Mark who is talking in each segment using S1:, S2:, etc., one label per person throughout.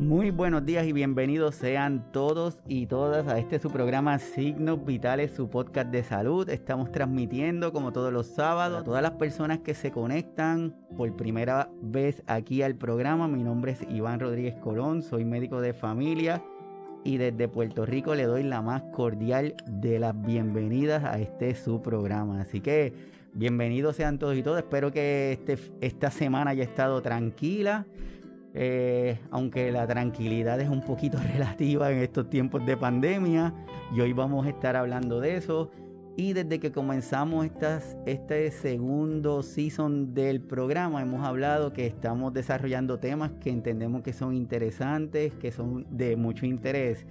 S1: Muy buenos días y bienvenidos sean todos y todas a este su programa Signos Vitales, su podcast de salud. Estamos transmitiendo como todos los sábados a todas las personas que se conectan por primera vez aquí al programa. Mi nombre es Iván Rodríguez Colón, soy médico de familia y desde Puerto Rico le doy la más cordial de las bienvenidas a este su programa. Así que bienvenidos sean todos y todas. Espero que este, esta semana haya estado tranquila eh, aunque la tranquilidad es un poquito relativa en estos tiempos de pandemia, y hoy vamos a estar hablando de eso. Y desde que comenzamos este segundo season del programa, hemos hablado que estamos desarrollando temas que entendemos que son interesantes, que son de mucho interés.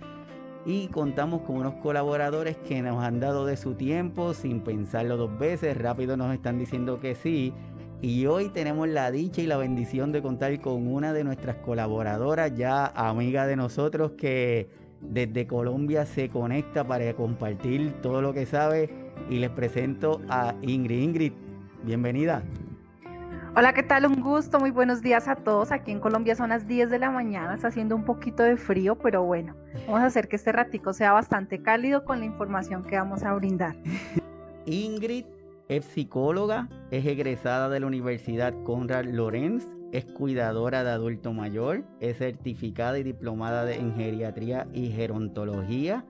S1: Y contamos con unos colaboradores que nos han dado de su tiempo sin pensarlo dos veces, rápido nos están diciendo que sí y hoy tenemos la dicha y la bendición de contar con una de nuestras colaboradoras, ya amiga de nosotros, que desde Colombia se conecta para compartir todo lo que sabe. Y les presento a Ingrid. Ingrid, bienvenida.
S2: Hola, ¿qué tal? Un gusto, muy buenos días a todos. Aquí en Colombia son las 10 de la mañana, está haciendo un poquito de frío, pero bueno, vamos a hacer que este ratico sea bastante cálido con la información que vamos a brindar.
S1: Ingrid es psicóloga, es egresada de la Universidad Conrad Lorenz, es cuidadora de adulto mayor, es certificada y diplomada en geriatría y gerontología,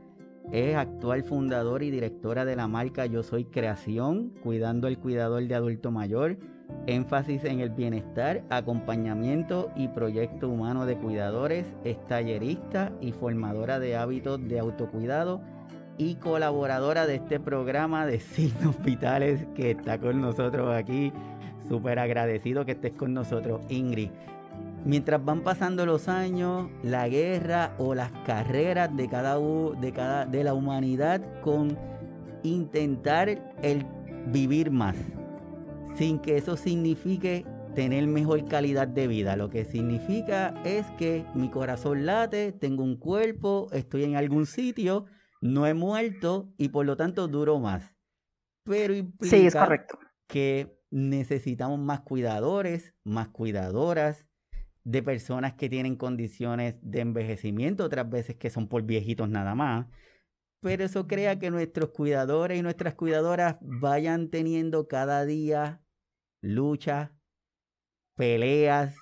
S1: es actual fundadora y directora de la marca Yo Soy Creación, cuidando al cuidador de adulto mayor, énfasis en el bienestar, acompañamiento y proyecto humano de cuidadores, es tallerista y formadora de hábitos de autocuidado y colaboradora de este programa de signos vitales que está con nosotros aquí. Súper agradecido que estés con nosotros, Ingrid. Mientras van pasando los años, la guerra o las carreras de cada, de cada de la humanidad con intentar el vivir más, sin que eso signifique tener mejor calidad de vida. Lo que significa es que mi corazón late, tengo un cuerpo, estoy en algún sitio, no he muerto y por lo tanto duro más. Pero implica
S2: sí, es correcto.
S1: que necesitamos más cuidadores, más cuidadoras, de personas que tienen condiciones de envejecimiento, otras veces que son por viejitos nada más. Pero eso crea que nuestros cuidadores y nuestras cuidadoras vayan teniendo cada día luchas, peleas,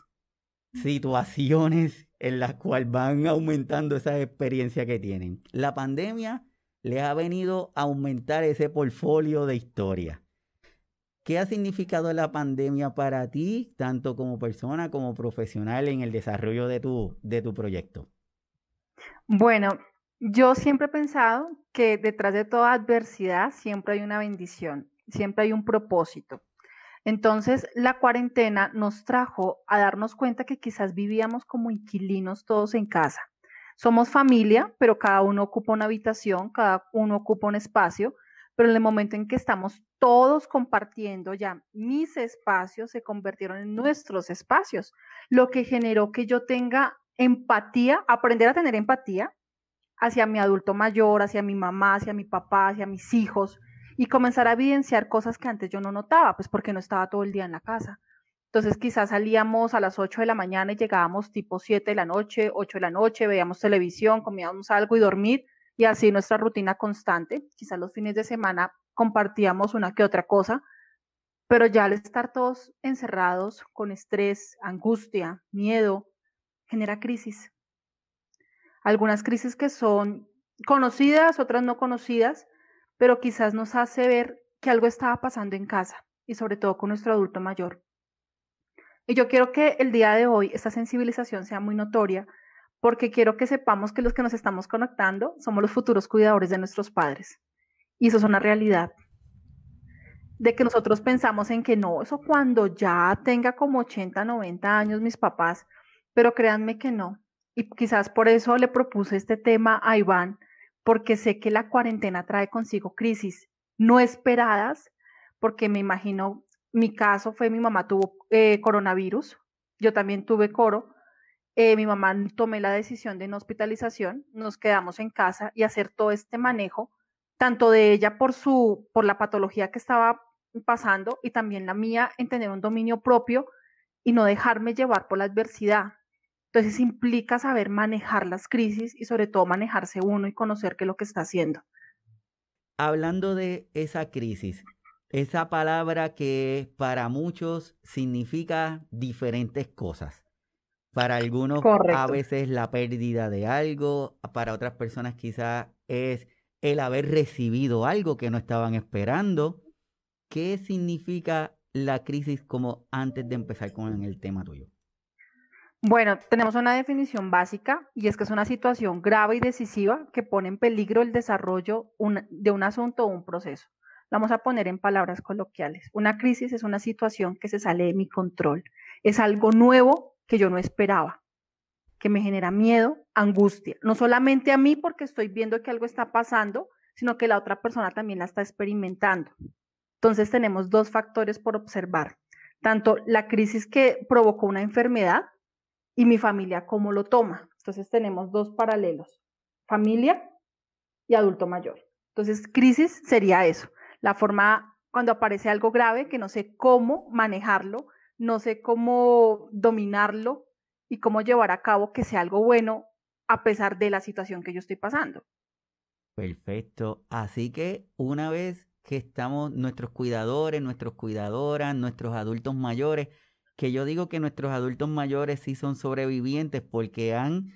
S1: situaciones en las cuales van aumentando esa experiencia que tienen. La pandemia les ha venido a aumentar ese portfolio de historia. ¿Qué ha significado la pandemia para ti, tanto como persona como profesional, en el desarrollo de tu, de tu proyecto?
S2: Bueno, yo siempre he pensado que detrás de toda adversidad siempre hay una bendición, siempre hay un propósito. Entonces, la cuarentena nos trajo a darnos cuenta que quizás vivíamos como inquilinos todos en casa. Somos familia, pero cada uno ocupa una habitación, cada uno ocupa un espacio, pero en el momento en que estamos todos compartiendo ya mis espacios se convirtieron en nuestros espacios, lo que generó que yo tenga empatía, aprender a tener empatía hacia mi adulto mayor, hacia mi mamá, hacia mi papá, hacia mis hijos, y comenzar a evidenciar cosas que antes yo no notaba, pues porque no estaba todo el día en la casa. Entonces quizás salíamos a las 8 de la mañana y llegábamos tipo 7 de la noche, 8 de la noche, veíamos televisión, comíamos algo y dormir y así nuestra rutina constante. Quizás los fines de semana compartíamos una que otra cosa, pero ya al estar todos encerrados con estrés, angustia, miedo, genera crisis. Algunas crisis que son conocidas, otras no conocidas, pero quizás nos hace ver que algo estaba pasando en casa y sobre todo con nuestro adulto mayor. Y yo quiero que el día de hoy esta sensibilización sea muy notoria porque quiero que sepamos que los que nos estamos conectando somos los futuros cuidadores de nuestros padres. Y eso es una realidad. De que nosotros pensamos en que no, eso cuando ya tenga como 80, 90 años mis papás, pero créanme que no. Y quizás por eso le propuse este tema a Iván, porque sé que la cuarentena trae consigo crisis no esperadas, porque me imagino, mi caso fue mi mamá tuvo eh, coronavirus, yo también tuve coro, eh, mi mamá tomé la decisión de no hospitalización, nos quedamos en casa y hacer todo este manejo, tanto de ella por, su, por la patología que estaba pasando y también la mía en tener un dominio propio y no dejarme llevar por la adversidad. Entonces implica saber manejar las crisis y sobre todo manejarse uno y conocer qué es lo que está haciendo.
S1: Hablando de esa crisis, esa palabra que para muchos significa diferentes cosas. Para algunos a veces la pérdida de algo, para otras personas quizás es el haber recibido algo que no estaban esperando. ¿Qué significa la crisis como antes de empezar con el tema tuyo?
S2: Bueno, tenemos una definición básica y es que es una situación grave y decisiva que pone en peligro el desarrollo de un asunto o un proceso. Vamos a poner en palabras coloquiales. Una crisis es una situación que se sale de mi control. Es algo nuevo que yo no esperaba, que me genera miedo, angustia. No solamente a mí porque estoy viendo que algo está pasando, sino que la otra persona también la está experimentando. Entonces tenemos dos factores por observar. Tanto la crisis que provocó una enfermedad y mi familia cómo lo toma. Entonces tenemos dos paralelos, familia y adulto mayor. Entonces, crisis sería eso, la forma cuando aparece algo grave que no sé cómo manejarlo, no sé cómo dominarlo y cómo llevar a cabo que sea algo bueno a pesar de la situación que yo estoy pasando.
S1: Perfecto. Así que una vez que estamos nuestros cuidadores, nuestros cuidadoras, nuestros adultos mayores, que yo digo que nuestros adultos mayores sí son sobrevivientes porque han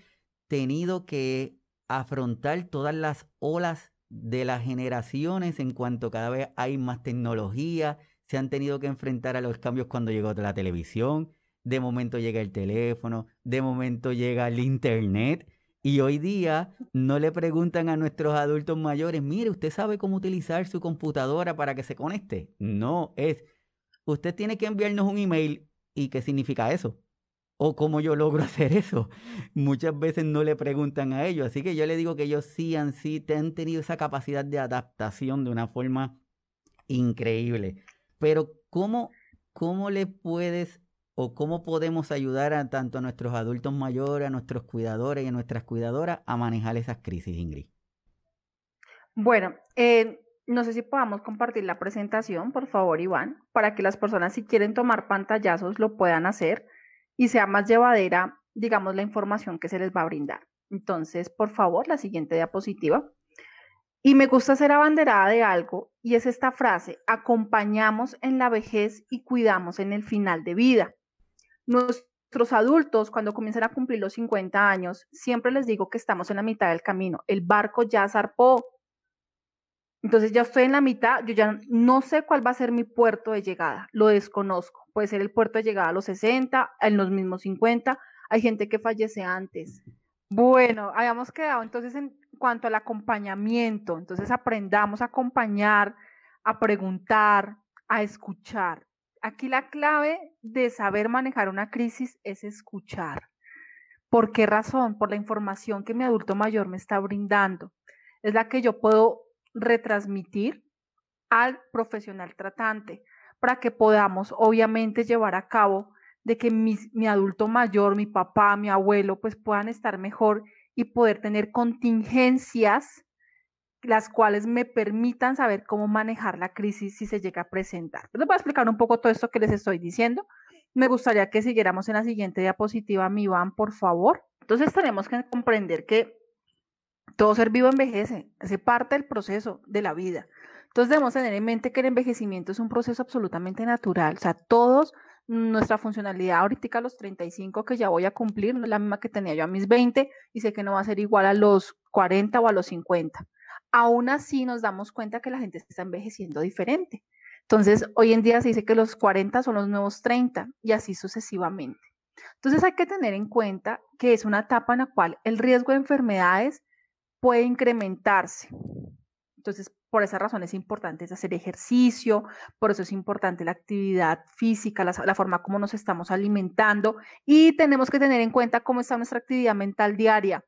S1: tenido que afrontar todas las olas de las generaciones en cuanto cada vez hay más tecnología, se han tenido que enfrentar a los cambios cuando llegó la televisión, de momento llega el teléfono, de momento llega el internet. Y hoy día no le preguntan a nuestros adultos mayores, mire, ¿usted sabe cómo utilizar su computadora para que se conecte? No, es, usted tiene que enviarnos un email ¿Y qué significa eso? ¿O cómo yo logro hacer eso? Muchas veces no le preguntan a ellos. Así que yo le digo que ellos sí han, sí han tenido esa capacidad de adaptación de una forma increíble. Pero ¿cómo, cómo le puedes o cómo podemos ayudar a tanto a nuestros adultos mayores, a nuestros cuidadores y a nuestras cuidadoras a manejar esas crisis, Ingrid?
S2: Bueno, eh, no sé si podamos compartir la presentación, por favor, Iván, para que las personas si quieren tomar pantallazos lo puedan hacer y sea más llevadera, digamos, la información que se les va a brindar. Entonces, por favor, la siguiente diapositiva. Y me gusta ser abanderada de algo y es esta frase, acompañamos en la vejez y cuidamos en el final de vida. Nuestros adultos, cuando comienzan a cumplir los 50 años, siempre les digo que estamos en la mitad del camino. El barco ya zarpó, entonces ya estoy en la mitad, yo ya no sé cuál va a ser mi puerto de llegada, lo desconozco. Puede ser el puerto de llegada a los 60, en los mismos 50, hay gente que fallece antes. Bueno, habíamos quedado entonces en cuanto al acompañamiento, entonces aprendamos a acompañar, a preguntar, a escuchar. Aquí la clave de saber manejar una crisis es escuchar. ¿Por qué razón? Por la información que mi adulto mayor me está brindando. Es la que yo puedo retransmitir al profesional tratante para que podamos obviamente llevar a cabo de que mi, adulto mayor, mi papá, mi abuelo, pues puedan estar mejor y poder tener contingencias las cuales me permitan saber cómo manejar la crisis si se llega a presentar. Les voy a explicar un poco todo esto que les estoy diciendo. Me gustaría que siguiéramos en la siguiente diapositiva, mi Iván, por favor. Entonces tenemos que comprender que todo ser vivo envejece, hace parte del proceso de la vida. Entonces debemos tener en mente que el envejecimiento es un proceso absolutamente natural. O sea, todos, nuestra funcionalidad ahorita a los 35 que ya voy a cumplir, no es la misma que tenía yo a mis 20 y sé que no va a ser igual a los 40 o a los 50. Aún así nos damos cuenta que la gente está envejeciendo diferente. Entonces, hoy en día se dice que los 40 son los nuevos 30 y así sucesivamente. Entonces hay que tener en cuenta que es una etapa en la cual el riesgo de enfermedades puede incrementarse. Entonces, por esa razón es importante hacer ejercicio, por eso es importante la actividad física, la, la, forma como nos estamos alimentando y tenemos que tener en cuenta cómo está nuestra actividad mental diaria.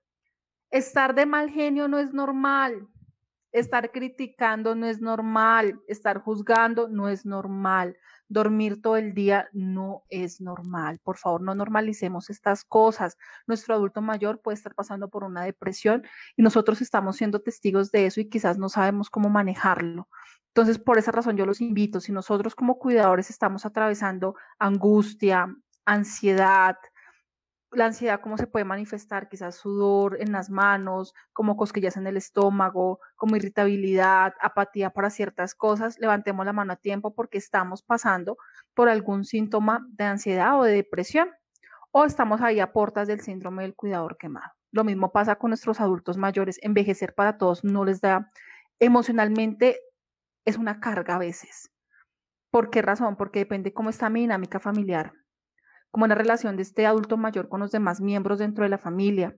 S2: Estar de mal genio no es normal, estar criticando no es normal, estar juzgando no es normal dormir todo el día no es normal. Por favor, no normalicemos estas cosas. Nuestro adulto mayor puede estar pasando por una depresión y nosotros estamos siendo testigos de eso y quizás no sabemos cómo manejarlo. Entonces, por esa razón yo los invito, si nosotros como cuidadores estamos atravesando angustia, ansiedad, la ansiedad cómo se puede manifestar, quizás sudor en las manos, como cosquillas en el estómago, como irritabilidad, apatía para ciertas cosas, levantemos la mano a tiempo porque estamos pasando por algún síntoma de ansiedad o de depresión o estamos ahí a portas del síndrome del cuidador quemado. Lo mismo pasa con nuestros adultos mayores, envejecer para todos no les da emocionalmente es una carga a veces. ¿Por qué razón? Porque depende cómo está mi dinámica familiar como la relación de este adulto mayor con los demás miembros dentro de la familia.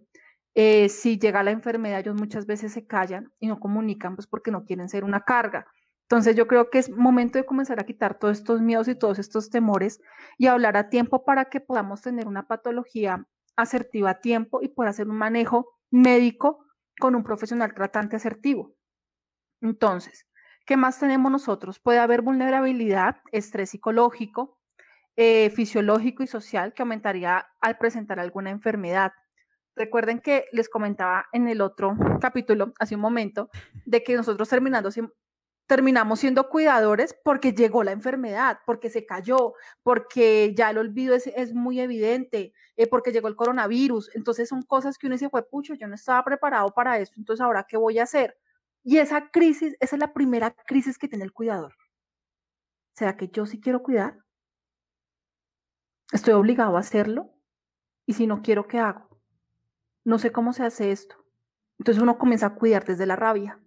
S2: Eh, si llega la enfermedad, ellos muchas veces se callan y no comunican, pues porque no quieren ser una carga. Entonces yo creo que es momento de comenzar a quitar todos estos miedos y todos estos temores y hablar a tiempo para que podamos tener una patología asertiva a tiempo y poder hacer un manejo médico con un profesional tratante asertivo. Entonces, ¿qué más tenemos nosotros? Puede haber vulnerabilidad, estrés psicológico, eh, fisiológico y social que aumentaría al presentar alguna enfermedad. Recuerden que les comentaba en el otro capítulo, hace un momento, de que nosotros terminando, terminamos siendo cuidadores porque llegó la enfermedad, porque se cayó, porque ya el olvido es, muy evidente, eh, porque llegó el coronavirus. Entonces son cosas que uno dice, fue pucho, yo no estaba preparado para esto, entonces ahora, ¿qué voy a hacer? Y esa crisis, esa es la primera crisis que tiene el cuidador. ¿Será que yo sí quiero cuidar? ¿Estoy obligado a hacerlo? ¿Y si no quiero, qué hago? No sé cómo se hace esto. Entonces uno comienza a cuidar desde la rabia,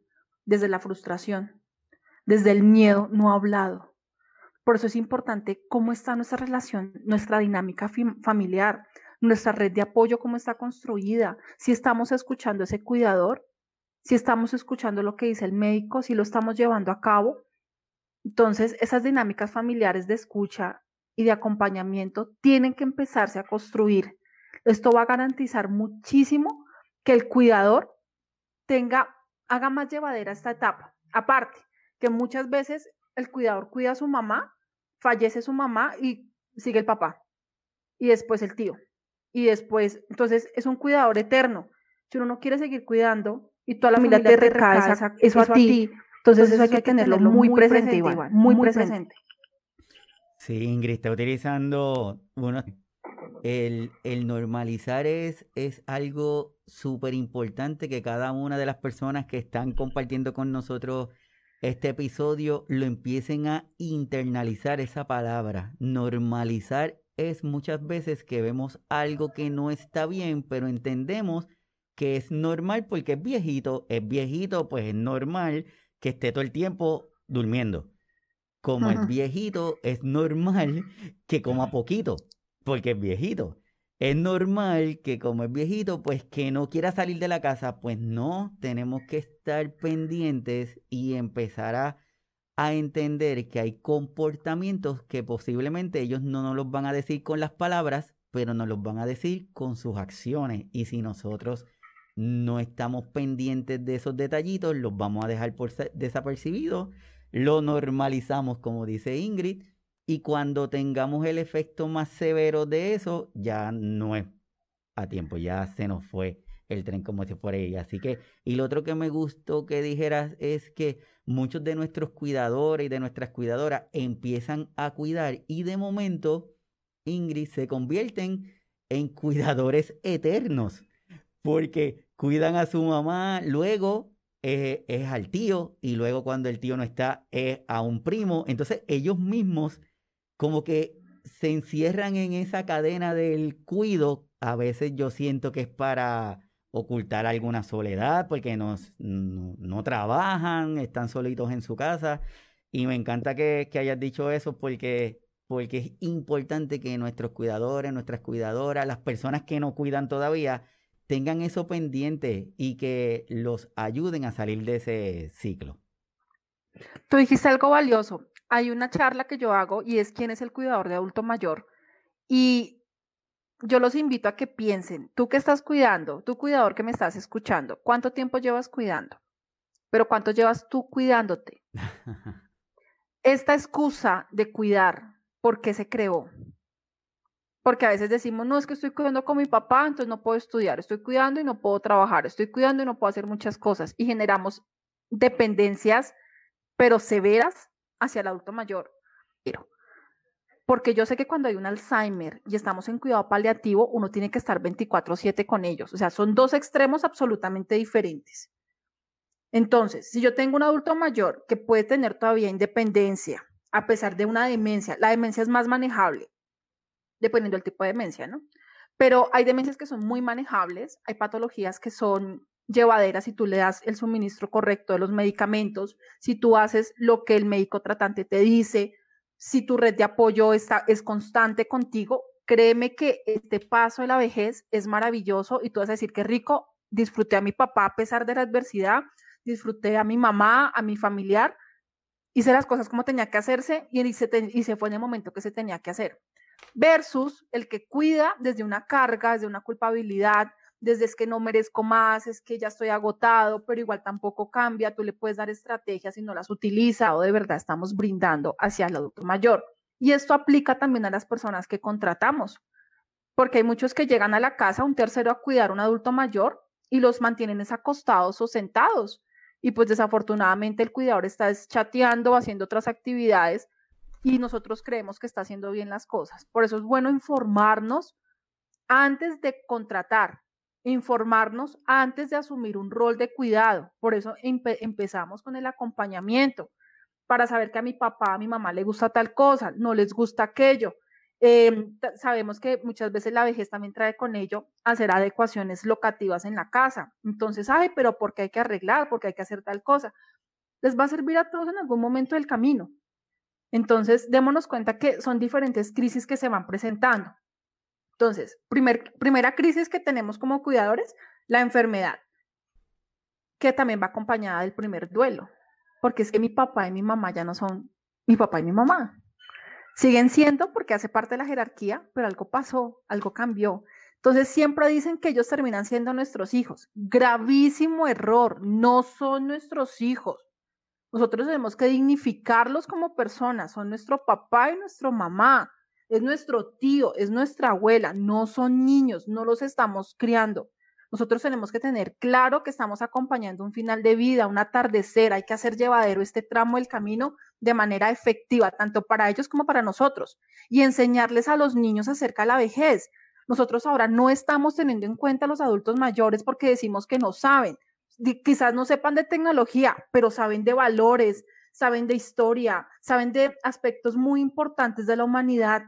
S2: desde la frustración, desde el miedo no hablado. Por eso es importante cómo está nuestra relación, nuestra dinámica familiar, nuestra red de apoyo, cómo está construida, si estamos escuchando ese cuidador, si estamos escuchando lo que dice el médico, si lo estamos llevando a cabo. Entonces, esas dinámicas familiares de escucha y de acompañamiento tienen que empezarse a construir. Esto va a garantizar muchísimo que el cuidador tenga, haga más llevadera esta etapa. Aparte, que muchas veces el cuidador cuida a su mamá, fallece su mamá y sigue el papá. Y después el tío. Y después, entonces es un cuidador eterno. Si uno no quiere seguir cuidando y toda la familia te recae eso, a ti, entonces, eso hay que tenerlo muy, presente, muy, presente.
S1: Sí, Ingrid está utilizando. El, el normalizar es, es algo súper importante que cada una de las personas que están compartiendo con nosotros este episodio lo empiecen a internalizar esa palabra. Normalizar es muchas veces que vemos algo que no está bien, pero entendemos que es normal porque es viejito, es viejito, pues es normal que esté todo el tiempo durmiendo como es viejito, es normal que coma poquito, porque es viejito. Es normal que como es viejito, pues que no quiera salir de la casa, pues no, tenemos que estar pendientes y empezar a, a entender que hay comportamientos que posiblemente ellos no nos los van a decir con las palabras, pero nos los van a decir con sus acciones. Y si nosotros no estamos pendientes de esos detallitos, los vamos a dejar por desapercibidos lo normalizamos, como dice Ingrid, y cuando tengamos el efecto más severo de eso, ya no es a tiempo, ya se nos fue el tren como si fuera ella. Así que, y lo otro que me gustó que dijeras es que muchos de nuestros cuidadores y de nuestras cuidadoras empiezan a cuidar y de momento, Ingrid, se convierten en cuidadores eternos, porque cuidan a su mamá, luego es, al tío y luego cuando el tío no está es a un primo. Entonces ellos mismos como que se encierran en esa cadena del cuido. A veces yo siento que es para ocultar alguna soledad porque no, no, trabajan, están solitos en su casa. Y me encanta que, que hayas dicho eso porque, porque es importante que nuestros cuidadores, nuestras cuidadoras, las personas que no cuidan todavía, tengan eso pendiente y que los ayuden a salir de ese ciclo.
S2: Tú dijiste algo valioso. Hay una charla que yo hago y es quién es el cuidador de adulto mayor. Y yo los invito a que piensen, tú que estás cuidando, tú cuidador que me estás escuchando, ¿cuánto tiempo llevas cuidando? Pero ¿cuánto llevas tú cuidándote? Esta excusa de cuidar, ¿por qué se creó? Porque a veces decimos, no, es que estoy cuidando con mi papá, entonces no puedo estudiar, estoy cuidando y no puedo trabajar, estoy cuidando y no puedo hacer muchas cosas. Y generamos dependencias, pero severas, hacia el adulto mayor. Porque yo sé que cuando hay un Alzheimer y estamos en cuidado paliativo, uno tiene que estar 24/7 con ellos. O sea, son dos extremos absolutamente diferentes. Entonces, si yo tengo un adulto mayor que puede tener todavía independencia, a pesar de una demencia, la demencia es más manejable, dependiendo del tipo de demencia, ¿no? Pero hay demencias que son muy manejables, hay patologías que son llevaderas si tú le das el suministro correcto de los medicamentos, si tú haces lo que el médico tratante te dice, si tu red de apoyo está, es constante contigo, créeme que este paso de la vejez es maravilloso y tú vas a decir que rico, disfruté a mi papá a pesar de la adversidad, disfruté a mi mamá, a mi familiar, hice las cosas como tenía que hacerse y y se fue en el momento que se tenía que hacer. Versus el que cuida desde una carga, desde una culpabilidad, desde es que no merezco más, es que ya estoy agotado, pero igual tampoco cambia, tú le puedes dar estrategias y no las utiliza o de verdad estamos brindando hacia el adulto mayor. Y esto aplica también a las personas que contratamos, porque hay muchos que llegan a la casa, un tercero a cuidar a un adulto mayor y los mantienen acostados o sentados. Y pues desafortunadamente el cuidador está chateando o haciendo otras actividades y nosotros creemos que está haciendo bien las cosas. Por eso es bueno informarnos antes de contratar, informarnos antes de asumir un rol de cuidado. Por eso empezamos con el acompañamiento, para saber que a mi papá, a mi mamá le gusta tal cosa, no les gusta aquello. Em, sabemos que muchas veces la vejez también trae con ello hacer adecuaciones locativas en la casa. Entonces, ay, pero ¿por qué hay que arreglar? ¿Por qué hay que hacer tal cosa? Les va a servir a todos en algún momento del camino. Entonces, démonos cuenta que son diferentes crisis que se van presentando. Entonces, primer, primera crisis que tenemos como cuidadores, la enfermedad, que también va acompañada del primer duelo, porque es que mi papá y mi mamá ya no son mi papá y mi mamá. Siguen siendo porque hace parte de la jerarquía, pero algo pasó, algo cambió. Entonces siempre dicen que ellos terminan siendo nuestros hijos. Gravísimo error, no son nuestros hijos. Nosotros tenemos que dignificarlos como personas, son nuestro papá y nuestra mamá es nuestro tío, es nuestra abuela, no son niños, no los estamos criando. Nosotros tenemos que tener claro que estamos acompañando un final de vida, un atardecer, hay que hacer llevadero este tramo del camino de manera efectiva, tanto para ellos como para nosotros, y enseñarles a los niños acerca de la vejez. Nosotros ahora no estamos teniendo en cuenta a los adultos mayores porque decimos que no saben. Quizás no sepan de tecnología, pero saben de valores, saben de historia, saben de aspectos muy importantes de la humanidad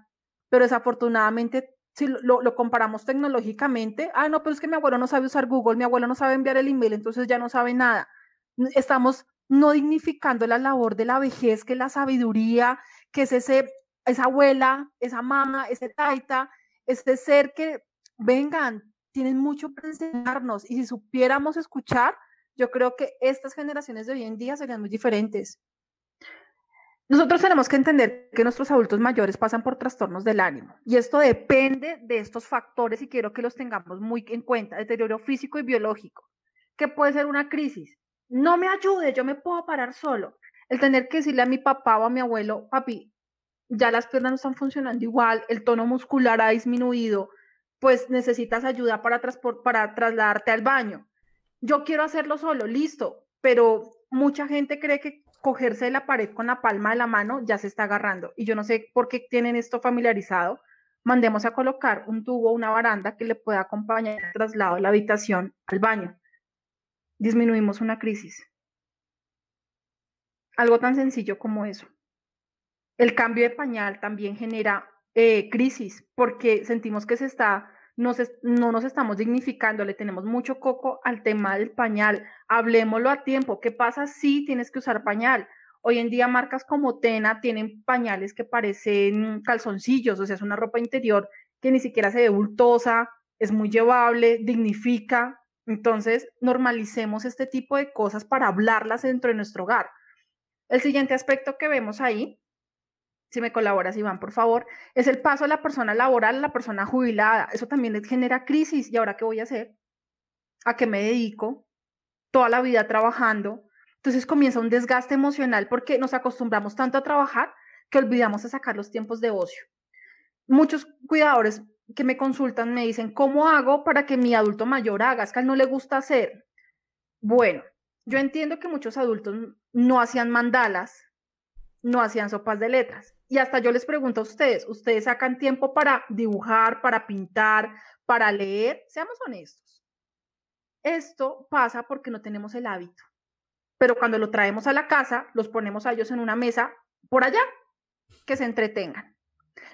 S2: pero desafortunadamente si lo, comparamos tecnológicamente, ah, no, pero es que mi abuelo no sabe usar Google, mi abuelo no sabe enviar el email, entonces ya no sabe nada. Estamos no dignificando la labor de la vejez, que es la sabiduría, que es ese, esa abuela, esa mamá, ese taita, este ser que, vengan, tienen mucho para enseñarnos y si supiéramos escuchar, yo creo que estas generaciones de hoy en día serían muy diferentes. Nosotros tenemos que entender que nuestros adultos mayores pasan por trastornos del ánimo y esto depende de estos factores y quiero que los tengamos muy en cuenta, deterioro físico y biológico, que puede ser una crisis. No me ayude, yo me puedo parar solo. El tener que decirle a mi papá o a mi abuelo, papi, ya las piernas no están funcionando igual, el tono muscular ha disminuido, pues necesitas ayuda para, para trasladarte al baño. Yo quiero hacerlo solo, listo, pero mucha gente cree que cogerse de la pared con la palma de la mano ya se está agarrando. Y yo no sé por qué tienen esto familiarizado. Mandemos a colocar un tubo, una baranda que le pueda acompañar el traslado de la habitación al baño. Disminuimos una crisis. Algo tan sencillo como eso. El cambio de pañal también genera eh, crisis porque sentimos que se está no nos estamos dignificando, le tenemos mucho coco al tema del pañal. Hablemoslo a tiempo. ¿Qué pasa si tienes que usar pañal? Hoy en día marcas como Tena tienen pañales que parecen calzoncillos, o sea, es una ropa interior que ni siquiera se ve bultosa, es muy llevable, dignifica. Entonces, normalicemos este tipo de cosas para hablarlas dentro de nuestro hogar. El siguiente aspecto que vemos ahí si me colaboras, Iván, por favor, es el paso de la persona laboral a la persona jubilada. Eso también genera crisis. ¿Y ahora qué voy a hacer? ¿A qué me dedico? Toda la vida trabajando. Entonces comienza un desgaste emocional porque nos acostumbramos tanto a trabajar que olvidamos de sacar los tiempos de ocio. Muchos cuidadores que me consultan me dicen, ¿cómo hago para que mi adulto mayor haga? Es que a él no le gusta hacer. Bueno, yo entiendo que muchos adultos no hacían mandalas, no hacían sopas de letras Y hasta yo les pregunto a ustedes, ¿ustedes sacan tiempo para dibujar, para pintar, para leer? Seamos honestos. Esto pasa porque no tenemos el hábito. Pero cuando lo traemos a la casa, los ponemos a ellos en una mesa por allá, que se entretengan.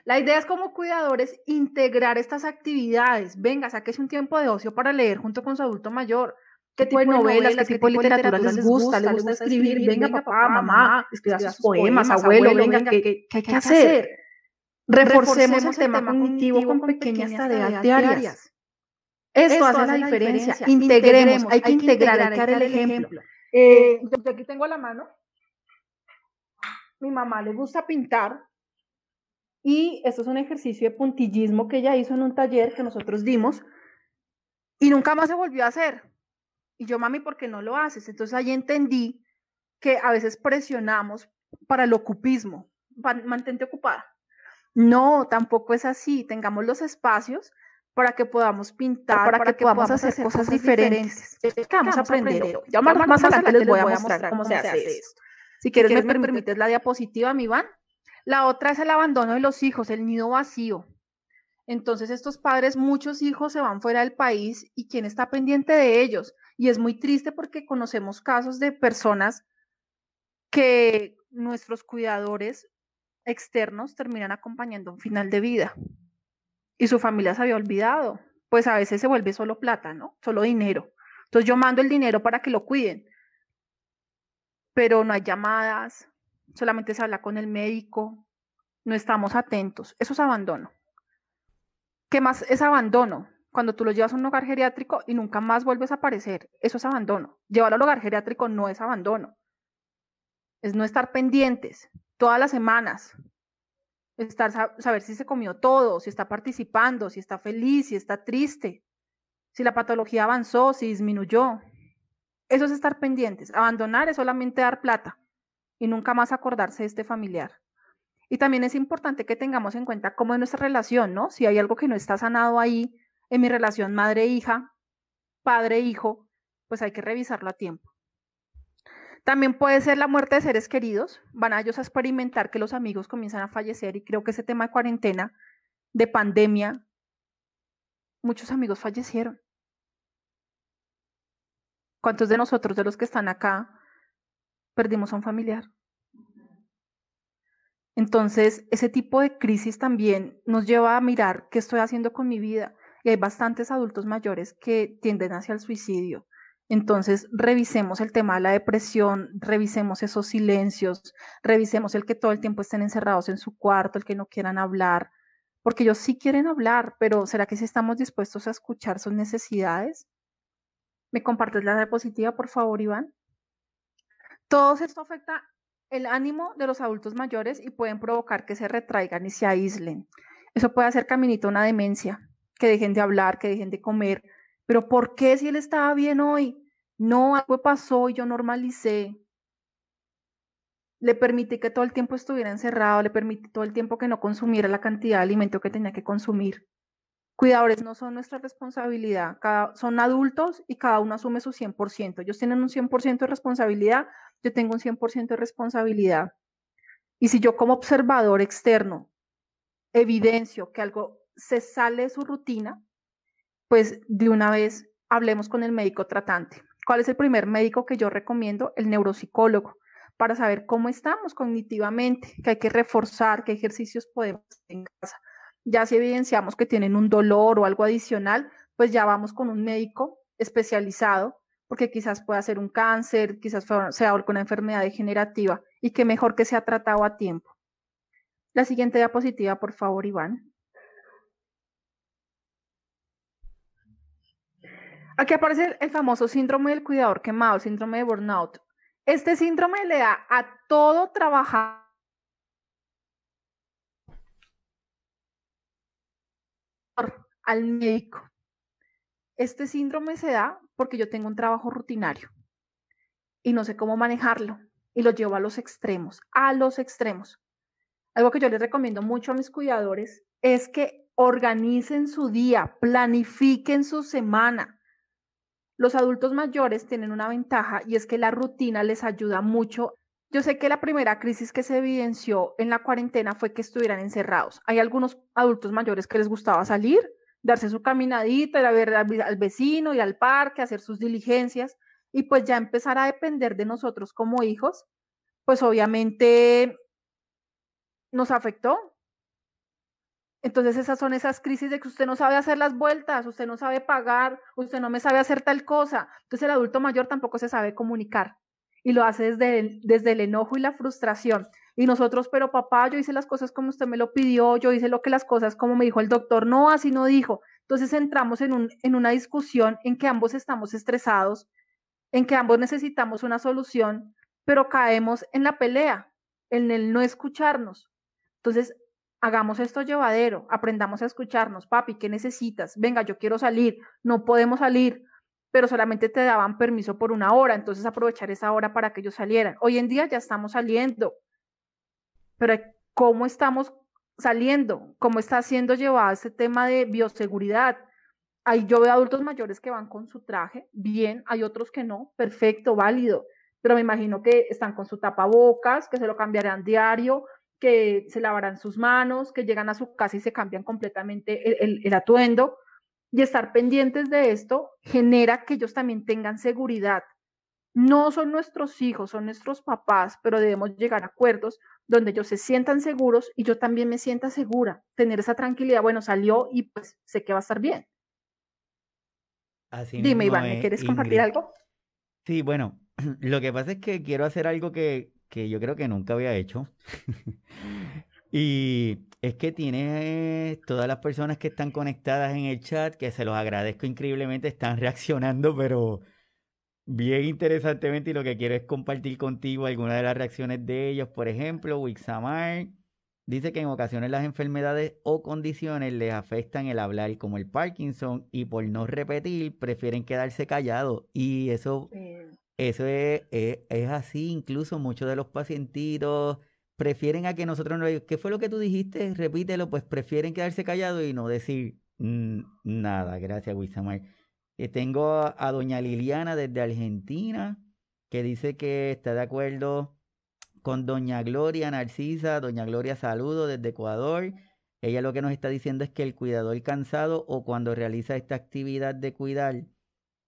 S2: La idea es como cuidadores integrar estas actividades. Venga, sáquese un tiempo de ocio para leer junto con su adulto mayor. ¿Qué tipo de novelas, qué tipo de literatura les gusta? ¿Les gusta escribir? Venga, papá, mamá, escriba sus poemas, abuelo, venga, ¿qué, hay que hacer? Reforcemos el tema cognitivo con pequeñas tareas diarias. Esto hace la diferencia. Integremos, hay que integrar, hay que dar el ejemplo. Eh, yo aquí tengo la mano. Mi mamá le gusta pintar y esto es un ejercicio de puntillismo que ella hizo en un taller que nosotros dimos y nunca más se volvió a hacer. Y yo, mami, ¿por qué no lo haces? Entonces ahí entendí que a veces presionamos para el ocupismo. Mantente ocupada. No, tampoco es así. Tengamos los espacios para que podamos pintar, para, que, podamos hacer cosas, diferentes. vamos a aprender. Ya más, más, adelante les voy a mostrar cómo se hace esto. Si quieres, me permites la diapositiva, mi Iván. La otra es el abandono de los hijos, el nido vacío. Entonces estos padres, muchos hijos se van fuera del país y quién está pendiente de ellos. Y es muy triste porque conocemos casos de personas que nuestros cuidadores externos terminan acompañando un final de vida y su familia se había olvidado. Pues a veces se vuelve solo plata, ¿no? Solo dinero. Entonces yo mando el dinero para que lo cuiden, pero no hay llamadas, solamente se habla con el médico, no estamos atentos. Eso es abandono. ¿Qué más es abandono? Cuando tú lo llevas a un hogar geriátrico y nunca más vuelves a aparecer, eso es abandono. Llevarlo al hogar geriátrico no es abandono. Es no estar pendientes todas las semanas. Estar, saber si se comió todo, si está participando, si está feliz, si está triste, si la patología avanzó, si disminuyó. Eso es estar pendientes. Abandonar es solamente dar plata y nunca más acordarse de este familiar. Y también es importante que tengamos en cuenta cómo es nuestra relación, ¿no? Si hay algo que no está sanado ahí en mi relación madre-hija, padre-hijo, pues hay que revisarlo a tiempo. También puede ser la muerte de seres queridos. Van a ellos a experimentar que los amigos comienzan a fallecer y creo que ese tema de cuarentena, de pandemia, muchos amigos fallecieron. ¿Cuántos de nosotros, de los que están acá, perdimos a un familiar. Entonces, ese tipo de crisis también nos lleva a mirar qué estoy haciendo con mi vida. Y hay bastantes adultos mayores que tienden hacia el suicidio. Entonces, revisemos el tema de la depresión, revisemos esos silencios, revisemos el que todo el tiempo estén encerrados en su cuarto, el que no quieran hablar, porque ellos sí quieren hablar, pero ¿será que si estamos dispuestos a escuchar sus necesidades? ¿Me compartes la diapositiva, por favor, Iván? Todo esto afecta el ánimo de los adultos mayores y pueden provocar que se retraigan y se aíslen. Eso puede hacer caminito una demencia, que dejen de hablar, que dejen de comer. Pero ¿por qué si él estaba bien hoy? No, algo pasó y yo normalicé. Le permití que todo el tiempo estuviera encerrado, le permití todo el tiempo que no consumiera la cantidad de alimento que tenía que consumir. Cuidadores no son nuestra responsabilidad, son adultos y cada uno asume su 100%. Ellos tienen un 100% de responsabilidad yo tengo un 100% de responsabilidad. Y si yo como observador externo evidencio que algo se sale de su rutina, pues de una vez hablemos con el médico tratante. ¿Cuál es el primer médico que yo recomiendo? El neuropsicólogo, para saber cómo estamos cognitivamente, que hay que reforzar, qué ejercicios podemos hacer en casa. Ya si evidenciamos que tienen un dolor o algo adicional, pues ya vamos con un médico especializado porque quizás pueda ser un cáncer, quizás sea alguna enfermedad degenerativa y que mejor que sea tratado a tiempo. La siguiente diapositiva, por favor, Iván. Aquí aparece el famoso síndrome del cuidador quemado, el síndrome de burnout. Este síndrome le da a todo trabajador al médico. Este síndrome se da porque yo tengo un trabajo rutinario y no sé cómo manejarlo y lo llevo a los extremos, a los extremos. Algo que yo les recomiendo mucho a mis cuidadores es que organicen su día, planifiquen su semana. Los adultos mayores tienen una ventaja y es que la rutina les ayuda mucho yo sé que la primera crisis que se evidenció en la cuarentena fue que estuvieran encerrados. Hay algunos adultos mayores que les gustaba salir, darse su caminadita, ir a ver al vecino, ir al parque, hacer sus diligencias y pues ya empezar a depender de nosotros como hijos, pues obviamente nos afectó. Entonces esas son esas crisis de que usted no sabe hacer las vueltas, usted no sabe pagar, usted no me sabe hacer tal cosa. Entonces el adulto mayor tampoco se sabe comunicar y lo hace desde el, desde el enojo y la frustración. Y nosotros, pero papá, yo hice las cosas como usted me lo pidió, yo hice lo que las cosas como me dijo el doctor, no, así no dijo. Entonces entramos en, un, en una discusión en que ambos estamos estresados, en que ambos necesitamos una solución, pero caemos en la pelea, en el no escucharnos. Entonces, hagamos esto llevadero, aprendamos a escucharnos, papi, ¿qué necesitas? Venga, yo quiero salir, no podemos salir, pero solamente te daban permiso por una hora, entonces aprovechar esa hora para que ellos salieran. Hoy en día ya estamos saliendo, pero ¿cómo estamos saliendo? ¿Cómo está siendo llevado ese tema de bioseguridad? Hay, yo veo adultos mayores que van con su traje, bien, hay otros que no, perfecto, válido, pero me imagino que están con su tapabocas, que se lo cambiarán diario, que se lavarán sus manos, que llegan a su casa y se cambian completamente el atuendo y estar pendientes de esto genera que ellos también tengan seguridad. No son nuestros hijos, son nuestros papás, pero debemos llegar a acuerdos donde ellos se sientan seguros y yo también me sienta segura, tener esa tranquilidad, bueno, salió y pues sé que va a estar bien.
S1: Así
S2: Dime, Iván, ¿me quieres compartir algo?
S1: Sí, bueno, lo que pasa es que quiero hacer algo que, que yo creo que nunca había hecho. y es que tiene todas las personas que están conectadas en el chat, que se los agradezco increíblemente, están reaccionando, pero bien interesantemente y lo que quiero es compartir contigo algunas de las reacciones de ellos. Por ejemplo, Wixamar dice que en ocasiones las enfermedades o condiciones les afectan el hablar, como el Parkinson, y por no repetir prefieren quedarse callados. Y eso, eso es, es así, incluso muchos de los pacientitos prefieren a que nosotros no ¿qué fue lo que tú dijiste? Repítelo, pues prefieren quedarse callados y no decir nada. Gracias, Wisamar. Eh, tengo a, doña Liliana desde Argentina, que dice que está de acuerdo con doña Gloria Narcisa. Doña Gloria, saludo desde Ecuador. Ella lo que nos está diciendo es que el cuidador cansado o cuando realiza esta actividad de cuidar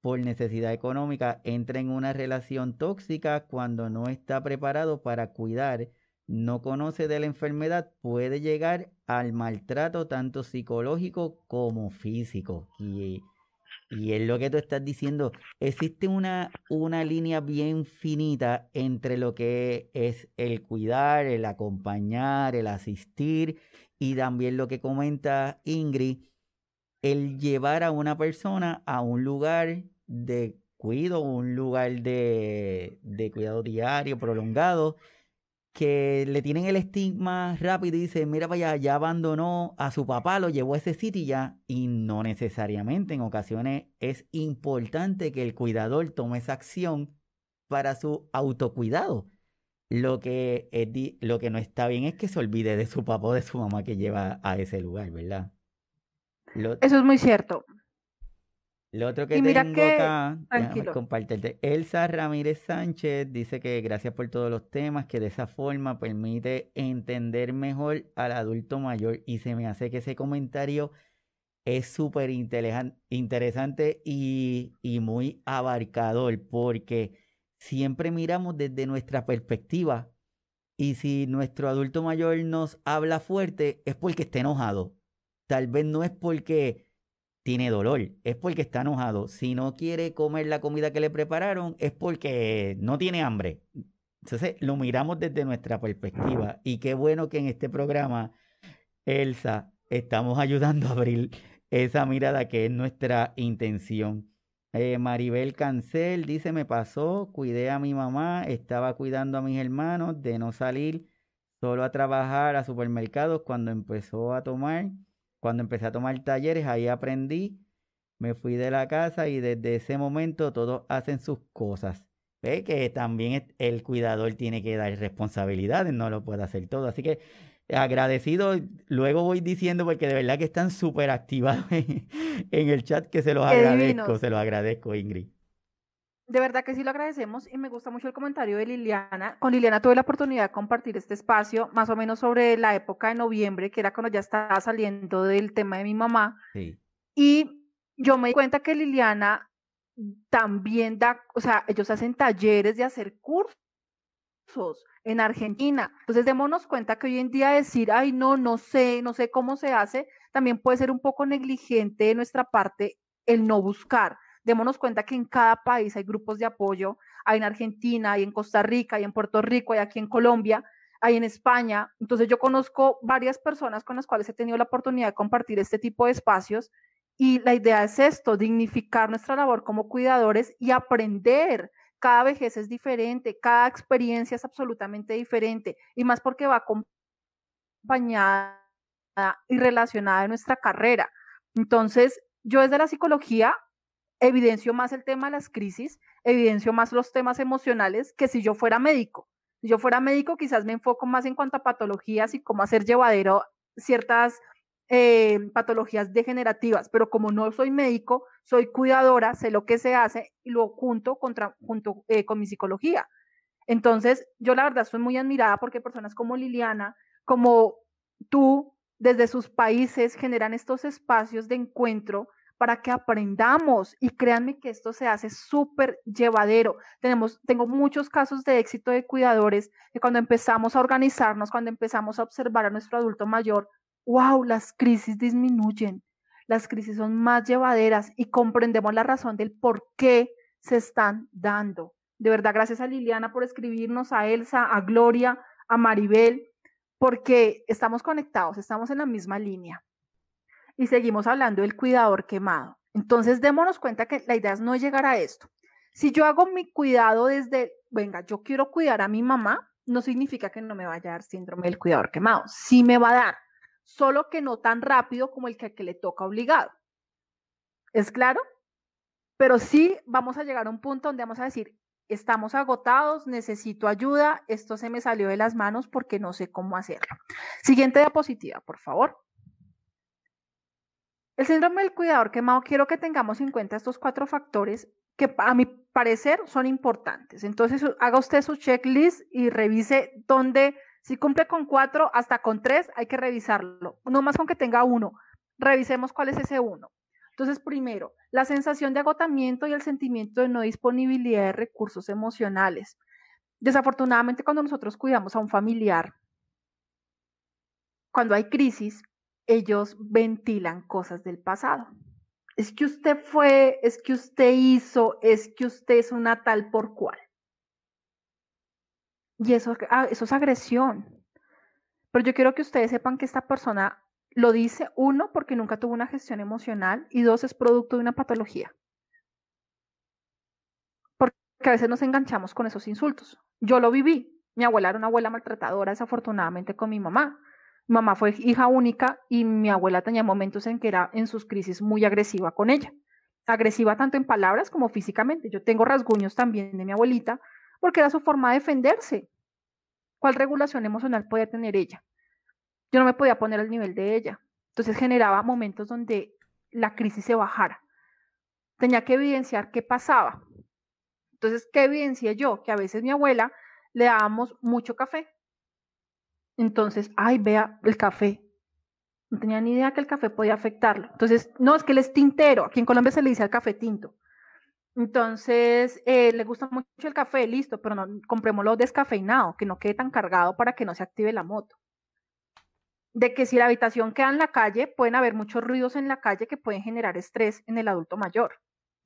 S1: por necesidad económica entra en una relación tóxica cuando no está preparado para cuidar no conoce de la enfermedad puede llegar al maltrato tanto psicológico como físico. Y, y es lo que tú estás diciendo. Existe una, una línea bien finita entre lo que es el cuidar, el acompañar, el asistir y también lo que comenta Ingrid, el llevar a una persona a un lugar de cuidado, un lugar de, de cuidado diario, prolongado que le tienen el estigma rápido y dicen, mira vaya, ya abandonó a su papá, lo llevó a ese sitio y ya, y no necesariamente, en ocasiones es importante que el cuidador tome esa acción para su autocuidado. Lo que, es lo que no está bien es que se olvide de su papá o de su mamá que lleva a ese lugar, ¿verdad?
S2: Eso es muy cierto.
S1: Lo otro que tengo acá, compartirte. Elsa Ramírez Sánchez dice que gracias por todos los temas, que de esa forma permite entender mejor al adulto mayor y se me hace que ese comentario es súper interesante y, y muy abarcador porque siempre miramos desde nuestra perspectiva y si nuestro adulto mayor nos habla fuerte es porque está enojado. Tal vez no es porque tiene dolor, es porque está enojado. Si no quiere comer la comida que le prepararon, es porque no tiene hambre. Entonces lo miramos desde nuestra perspectiva. Y qué bueno que en este programa, Elsa, estamos ayudando a abrir esa mirada que es nuestra intención. Eh, Maribel Cancel dice, me pasó, cuidé a mi mamá, estaba cuidando a mis hermanos de no salir solo a trabajar a supermercados cuando empezó a tomar cuando empecé a tomar talleres, ahí aprendí, me fui de la casa y desde ese momento todos hacen sus cosas. Ve que también el cuidador tiene que dar responsabilidades, no lo puede hacer todo. Así que agradecido, luego voy diciendo porque de verdad que están súper activados en, el chat, que se los agradezco, se los agradezco, Ingrid.
S2: De verdad que sí lo agradecemos y me gusta mucho el comentario de Liliana. Con Liliana tuve la oportunidad de compartir este espacio más o menos sobre la época de noviembre, que era cuando ya estaba saliendo del tema de mi mamá. Y yo me di cuenta que Liliana también da, o sea, ellos hacen talleres de hacer cursos en Argentina. Entonces, démonos cuenta que hoy en día decir, ay, no, no sé, no sé cómo se hace, también puede ser un poco negligente de nuestra parte el no buscar démonos cuenta que en cada país hay grupos de apoyo, hay en Argentina, hay en Costa Rica, hay en Puerto Rico, hay aquí en Colombia, hay en España. Entonces yo conozco varias personas con las cuales he tenido la oportunidad de compartir este tipo de espacios y la idea es esto, dignificar nuestra labor como cuidadores y aprender. Cada vejez es diferente, cada experiencia es absolutamente diferente y más porque va acompañada y relacionada en nuestra carrera. Entonces, yo desde la psicología evidencio más el tema de las crisis, evidencio más los temas emocionales que si yo fuera médico. Si yo fuera médico, quizás me enfoco más en cuanto a patologías y cómo hacer llevadero ciertas eh, patologías degenerativas, pero como no soy médico, soy cuidadora, sé lo que se hace y lo junto, eh, con mi psicología. Entonces, yo la verdad estoy muy admirada porque personas como Liliana, como tú, desde sus países generan estos espacios de encuentro para que aprendamos y créanme que esto se hace súper llevadero. Tenemos, tengo muchos casos de éxito de cuidadores que cuando empezamos a organizarnos, cuando empezamos a observar a nuestro adulto mayor, wow, las crisis disminuyen, las crisis son más llevaderas y comprendemos la razón del por qué se están dando. De verdad, gracias a Liliana por escribirnos, a Elsa, a Gloria, a Maribel, porque estamos conectados, estamos en la misma línea y seguimos hablando del cuidador quemado. Entonces, démonos cuenta que la idea es no llegar a esto. Si yo hago mi cuidado desde, venga, yo quiero cuidar a mi mamá, no significa que no me vaya a dar síndrome del cuidador quemado. Sí me va a dar, solo que no tan rápido como el que, que le toca obligado. ¿Es claro? Pero sí vamos a llegar a un punto donde vamos a decir, estamos agotados, necesito ayuda, esto se me salió de las manos porque no sé cómo hacerlo. Siguiente diapositiva, por favor. El síndrome del cuidador quemado, quiero que tengamos en cuenta estos cuatro factores que a mi parecer son importantes. Entonces, haga usted su checklist y revise dónde, si cumple con cuatro, hasta con tres, hay que revisarlo. No más con que tenga uno. Revisemos cuál es ese uno. Entonces, primero, la sensación de agotamiento y el sentimiento de no disponibilidad de recursos emocionales. Desafortunadamente, cuando nosotros cuidamos a un familiar, cuando hay crisis, ellos ventilan cosas del pasado. Es que usted fue, es que usted hizo, es que usted es una tal por cual. Y eso, ah, eso es agresión. Pero yo quiero que ustedes sepan que esta persona lo dice, uno, porque nunca tuvo una gestión emocional, y dos, es producto de una patología. Porque a veces nos enganchamos con esos insultos. Yo lo viví. Mi abuela era una abuela maltratadora, desafortunadamente, con mi mamá mamá fue hija única y mi abuela tenía momentos en que era en sus crisis muy agresiva con ella. Agresiva tanto en palabras como físicamente. Yo tengo rasguños también de mi abuelita porque era su forma de defenderse. ¿Cuál regulación emocional podía tener ella? Yo no me podía poner al nivel de ella. Entonces generaba momentos donde la crisis se bajara. Tenía que evidenciar qué pasaba. Entonces, ¿qué evidencié yo? Que a veces mi abuela le dábamos mucho café entonces, ay, vea el café. No tenía ni idea que el café podía afectarlo. Entonces, no, es que él es tintero. Aquí en Colombia se le dice al café tinto. Entonces, eh, le gusta mucho el café, listo, pero no, comprémoslo descafeinado, que no quede tan cargado para que no se active la moto. De que si la habitación queda en la calle, pueden haber muchos ruidos en la calle que pueden generar estrés en el adulto mayor.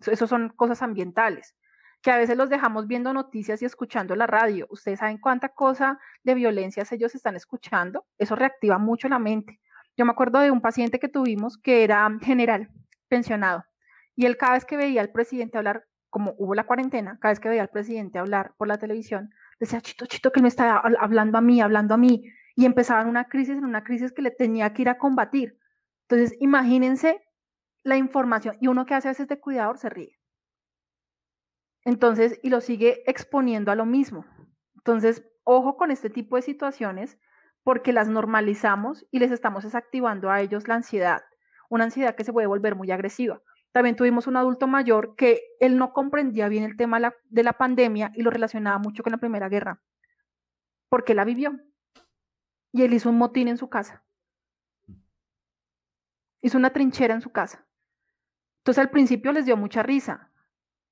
S2: Eso son cosas ambientales que a veces los dejamos viendo noticias y escuchando la radio. Ustedes saben cuánta cosa de violencias ellos están escuchando. Eso reactiva mucho la mente. Yo me acuerdo de un paciente que tuvimos que era general, pensionado, y él cada vez que veía al presidente hablar, como hubo la cuarentena, cada vez que veía al presidente hablar por la televisión, decía, chito, chito, que me está hablando a mí, hablando a mí, y empezaba una crisis, en una crisis que le tenía que ir a combatir. Entonces, imagínense la información, y uno que hace a veces de cuidador se ríe entonces, y lo sigue exponiendo a lo mismo. Entonces, ojo con este tipo de situaciones porque las normalizamos y les estamos desactivando a ellos la ansiedad, una ansiedad que se puede volver muy agresiva. También tuvimos un adulto mayor que él no comprendía bien el tema de la pandemia y lo relacionaba mucho con la Primera Guerra, porque la vivió. Y él hizo un motín en su casa. Hizo una trinchera en su casa. Entonces al principio les dio mucha risa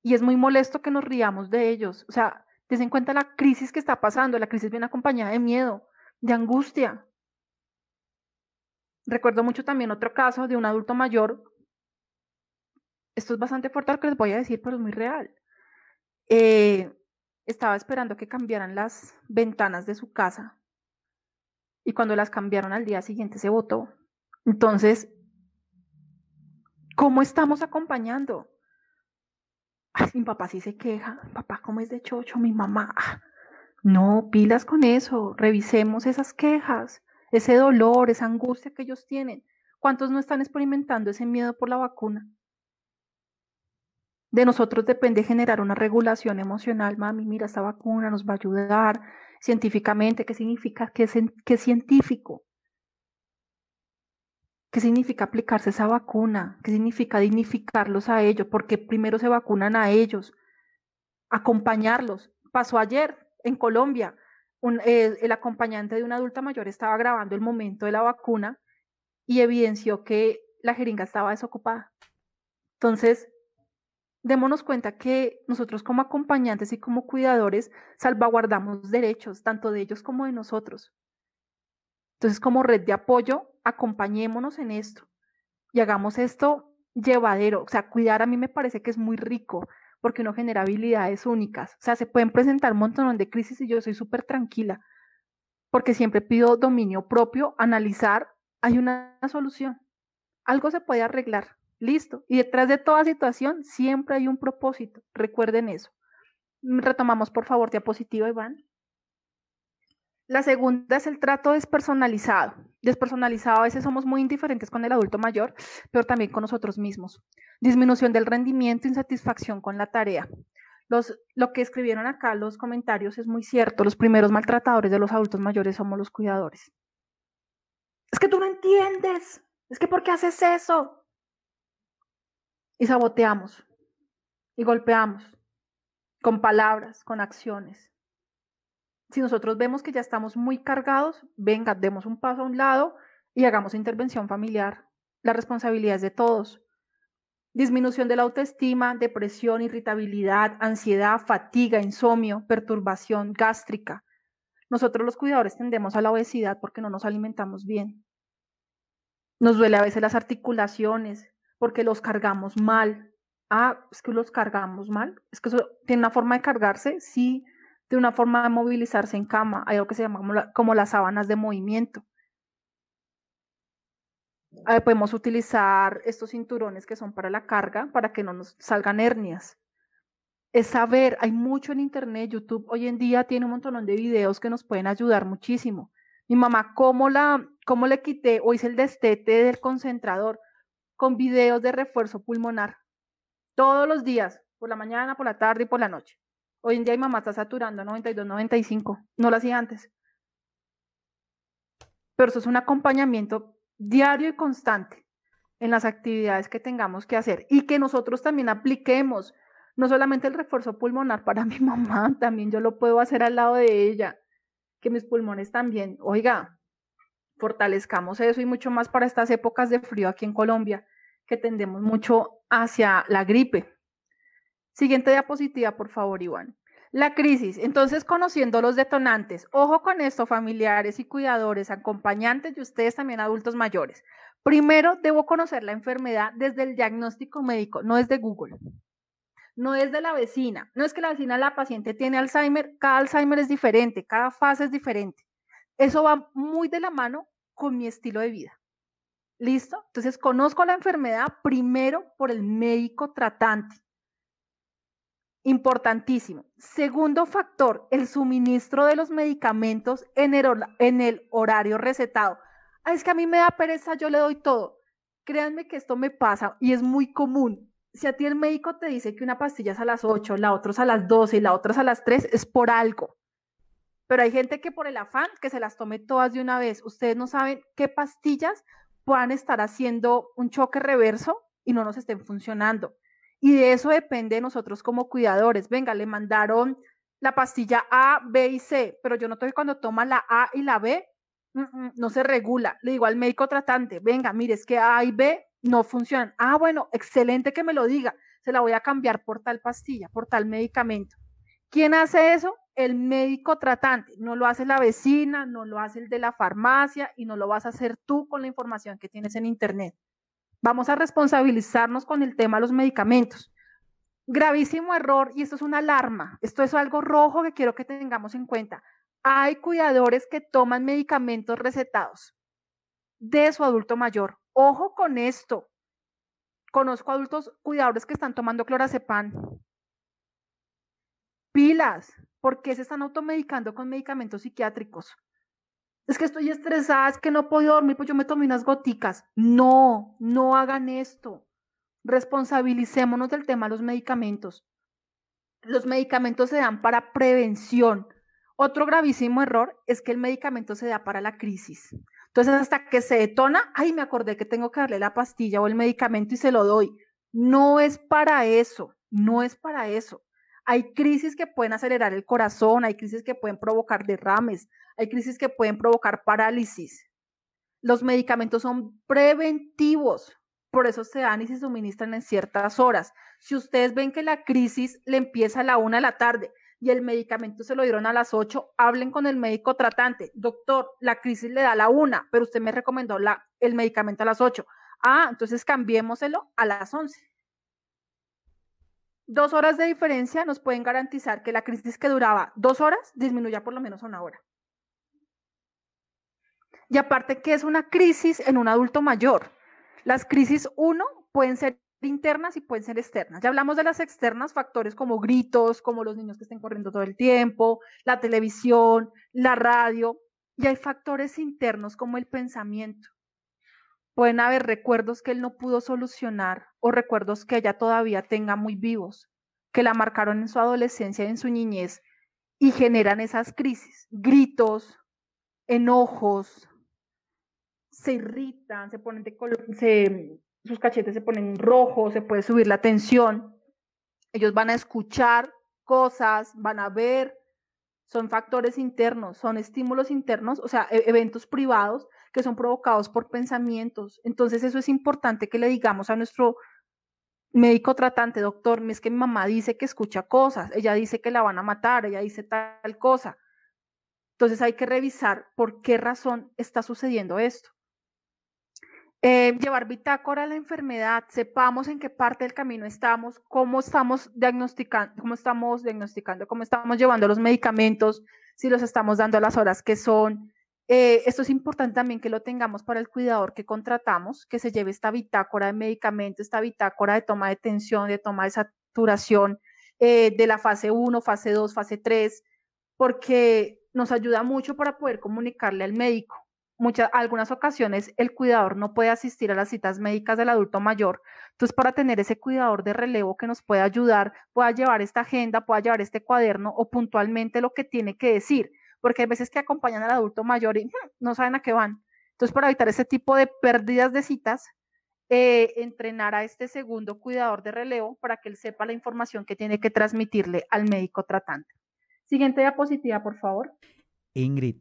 S2: y es muy molesto que nos riamos de ellos. O sea, des en cuenta la crisis que está pasando. La crisis viene acompañada de miedo, de angustia. Recuerdo mucho también otro caso de un adulto mayor. Esto es bastante fuerte lo que les voy a decir, pero es muy real. Eh, estaba esperando que cambiaran las ventanas de su casa y cuando las cambiaron al día siguiente se votó. Entonces, ¿cómo estamos acompañando? Mi papá sí se queja, papá, ¿cómo es de chocho? Mi mamá. Ah, no, pilas con eso, revisemos esas quejas, ese dolor, esa angustia que ellos tienen. ¿Cuántos no están experimentando ese miedo por la vacuna? De nosotros depende generar una regulación emocional. Mami, mira, esta vacuna nos va a ayudar científicamente. ¿Qué significa? ¿Qué, qué científico? ¿Qué significa aplicarse esa vacuna? ¿Qué significa dignificarlos a ellos? Porque primero se vacunan a ellos, acompañarlos. Pasó ayer en Colombia, eh, el acompañante de una adulta mayor estaba grabando el momento de la vacuna y evidenció que la jeringa estaba desocupada. Entonces, démonos cuenta que nosotros como acompañantes y como cuidadores salvaguardamos derechos, tanto de ellos como de nosotros. Entonces, como red de apoyo, acompañémonos en esto y hagamos esto llevadero. O sea, cuidar a mí me parece que es muy rico porque uno genera habilidades únicas. O sea, se pueden presentar un montón de crisis y yo soy súper tranquila porque siempre pido dominio propio, analizar, hay una solución. Algo se puede arreglar, listo. Y detrás de toda situación siempre hay un propósito. Recuerden eso. Retomamos, por favor, diapositiva, Iván. La segunda es el trato despersonalizado. Despersonalizado a veces somos muy indiferentes con el adulto mayor, pero también con nosotros mismos. Disminución del rendimiento, insatisfacción con la tarea. Los, lo que escribieron acá los comentarios es muy cierto. Los primeros maltratadores de los adultos mayores somos los cuidadores. Es que tú no entiendes. Es que ¿por qué haces eso? Y saboteamos. Y golpeamos. Con palabras, con acciones si nosotros vemos que ya estamos muy cargados, venga, demos un paso a un lado y hagamos intervención familiar. La responsabilidad es de todos. Disminución de la autoestima, depresión, irritabilidad, ansiedad, fatiga, insomnio, perturbación gástrica. Nosotros los cuidadores tendemos a la obesidad porque no nos alimentamos bien. Nos duele a veces las articulaciones porque los cargamos mal. Ah, es que los cargamos mal. Es que eso tiene una forma de cargarse, sí, de una forma de movilizarse en cama. Hay algo que se llama como, las sábanas de movimiento. podemos utilizar estos cinturones que son para la carga para que no nos salgan hernias. Es saber, hay mucho en internet, YouTube hoy en día tiene un montón de videos que nos pueden ayudar muchísimo. Mi mamá, ¿cómo, la, cómo le quité o hice el destete del concentrador con videos de refuerzo pulmonar? Todos los días, por la mañana, por la tarde y por la noche. Hoy en día mi mamá está saturando 92, 95. No lo hacía antes. Pero eso es un acompañamiento diario y constante en las actividades que tengamos que hacer y que nosotros también apliquemos. No solamente el refuerzo pulmonar para mi mamá, también yo lo puedo hacer al lado de ella. Que mis pulmones también, oiga, fortalezcamos eso y mucho más para estas épocas de frío aquí en Colombia, que tendemos mucho hacia la gripe. Siguiente diapositiva, por favor, Iván. La crisis. Entonces, conociendo los detonantes. Ojo con esto, familiares y cuidadores, acompañantes y ustedes también adultos mayores. Primero, debo conocer la enfermedad desde el diagnóstico médico, no desde Google. No desde la vecina. No es que la vecina, la paciente tiene Alzheimer. Cada Alzheimer es diferente, cada fase es diferente. Eso va muy de la mano con mi estilo de vida. ¿Listo? Entonces, conozco la enfermedad primero por el médico tratante Importantísimo. Segundo factor, el suministro de los medicamentos en el, horario recetado. es que a mí me da pereza, yo le doy todo. Créanme que esto me pasa y es muy común. Si a ti el médico te dice que una pastilla es a las 8, la otra es a las 12 y la otra es a las 3, es por algo. Pero hay gente que por el afán que se las tome todas de una vez. Ustedes no saben qué pastillas puedan estar haciendo un choque reverso y no nos estén funcionando. Y de eso depende de nosotros como cuidadores. Venga, le mandaron la pastilla A, B y C, pero yo noto que cuando toma la A y la B, mm, mm, no se regula. Le digo al médico tratante, venga, mire, es que A y B no funcionan. Ah, bueno, excelente que me lo diga. Se la voy a cambiar por tal pastilla, por tal medicamento. ¿Quién hace eso? El médico tratante. No lo hace la vecina, no lo hace el de la farmacia y no lo vas a hacer tú con la información que tienes en Internet. Vamos a responsabilizarnos con el tema de los medicamentos. Gravísimo error, y esto es una alarma, esto es algo rojo que quiero que tengamos en cuenta. Hay cuidadores que toman medicamentos recetados de su adulto mayor. Ojo con esto. Conozco adultos cuidadores que están tomando clorazepam. Pilas, ¿por qué se están automedicando con medicamentos psiquiátricos? Es que estoy estresada, es que no puedo dormir, pues yo me tomé unas goticas. No, no hagan esto. Responsabilicémonos del tema de los medicamentos. Los medicamentos se dan para prevención. Otro gravísimo error es que el medicamento se da para la crisis. Entonces, hasta que se detona, ay, me acordé que tengo que darle la pastilla o el medicamento y se lo doy. No es para eso, no es para eso. Hay crisis que pueden acelerar el corazón, hay crisis que pueden provocar derrames, hay crisis que pueden provocar parálisis. Los medicamentos son preventivos, por eso se dan y se suministran en ciertas horas. Si ustedes ven que la crisis le empieza a la una de la tarde y el medicamento se lo dieron a las ocho, hablen con el médico tratante. Doctor, la crisis le da a la una, pero usted me recomendó el medicamento a las ocho. Ah, entonces cambiémoselo a las once. Dos horas de diferencia nos pueden garantizar que la crisis que duraba dos horas disminuya por lo menos una hora. Y aparte que es una crisis en un adulto mayor. Las crisis, uno, pueden ser internas y pueden ser externas. Ya hablamos de las externas, factores como gritos, como los niños que estén corriendo todo el tiempo, la televisión, la radio. Y hay factores internos como el pensamiento. Pueden haber recuerdos que él no pudo solucionar o recuerdos que ella todavía tenga muy vivos, que la marcaron en su adolescencia y en su niñez y generan esas crisis, gritos, enojos, se irritan, se ponen de color, sus cachetes se ponen rojos, se puede subir la tensión. Ellos van a escuchar cosas, van a ver, son factores internos, son estímulos internos, o sea, e-, eventos privados que son provocados por pensamientos. Entonces eso es importante que le digamos a nuestro médico tratante, doctor, es que mi mamá dice que escucha cosas, ella dice que la van a matar, ella dice tal cosa. Entonces hay que revisar por qué razón está sucediendo esto. Eh, llevar bitácora a la enfermedad, sepamos en qué parte del camino estamos, cómo estamos diagnosticando, cómo estamos diagnosticando, cómo estamos llevando los medicamentos, si los estamos dando a las horas que son. Eh, esto es importante también que lo tengamos para el cuidador que contratamos, que se lleve esta bitácora de medicamentos, esta bitácora de toma de tensión, de toma de saturación, eh, de la fase 1, fase 2, fase 3, porque nos ayuda mucho para poder comunicarle al médico muchas, algunas ocasiones el cuidador no puede asistir a las citas médicas del adulto mayor. Entonces, para tener ese cuidador de relevo que nos pueda ayudar, pueda llevar esta agenda, pueda llevar este cuaderno o puntualmente lo que tiene que decir, porque hay veces que acompañan al adulto mayor y hmm, no saben a qué van. Entonces, para evitar ese tipo de pérdidas de citas, eh, entrenar a este segundo cuidador de relevo para que él sepa la información que tiene que transmitirle al médico tratante. Siguiente diapositiva, por favor.
S1: Ingrid.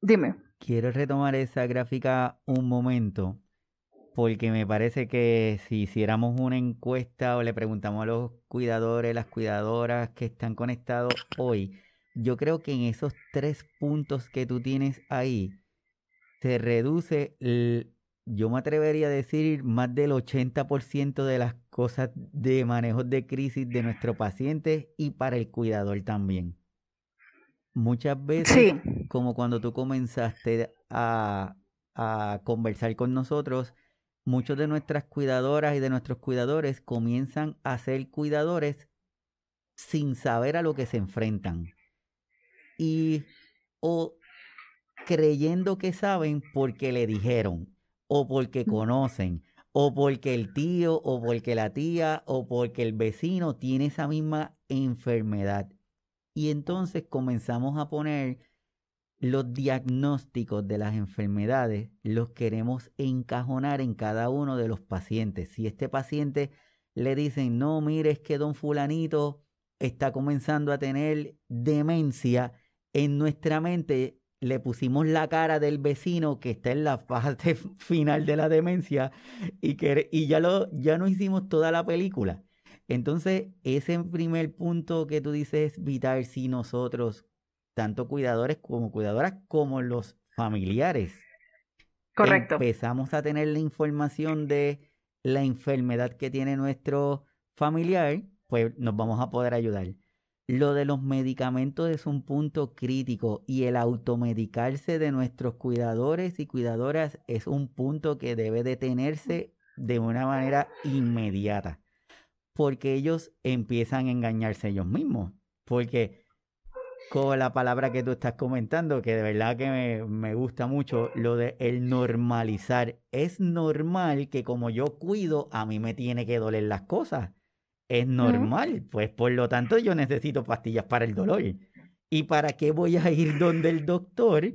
S2: Dime
S1: quiero retomar esa gráfica un momento, porque me parece que si hiciéramos una encuesta o le preguntamos a los cuidadores, las cuidadoras que están conectados hoy, yo creo que en esos tres puntos que tú tienes ahí, se reduce, yo me atrevería a decir, más del 80% de las cosas de manejo de crisis de nuestro paciente y para el cuidador también. Muchas veces, como cuando tú comenzaste a, conversar con nosotros, muchos de nuestras cuidadoras y de nuestros cuidadores comienzan a ser cuidadores sin saber a lo que se enfrentan. Y o creyendo que saben porque le dijeron, o porque conocen, o porque el tío, o porque la tía, o porque el vecino tiene esa misma enfermedad. Y entonces comenzamos a poner los diagnósticos de las enfermedades los queremos encajonar en cada uno de los pacientes. Si este paciente le dicen, no, mire, es que don fulanito está comenzando a tener demencia, en nuestra mente le pusimos la cara del vecino que está en la fase final de la demencia y, que, y ya, lo, ya no hicimos toda la película. Entonces, ese primer punto que tú dices es vital si nosotros tanto cuidadores como cuidadoras, como los familiares.
S2: Correcto.
S1: Empezamos a tener la información de la enfermedad que tiene nuestro familiar, pues nos vamos a poder ayudar. Lo de los medicamentos es un punto crítico y el automedicarse de nuestros cuidadores y cuidadoras es un punto que debe detenerse de una manera inmediata, porque ellos empiezan a engañarse ellos mismos, porque con la palabra que tú estás comentando, que de verdad que me, gusta mucho, lo de el normalizar. Es normal que como yo cuido, a mí me tiene que doler las cosas. Es normal, pues por lo tanto yo necesito pastillas para el dolor. ¿Y para qué voy a ir donde el doctor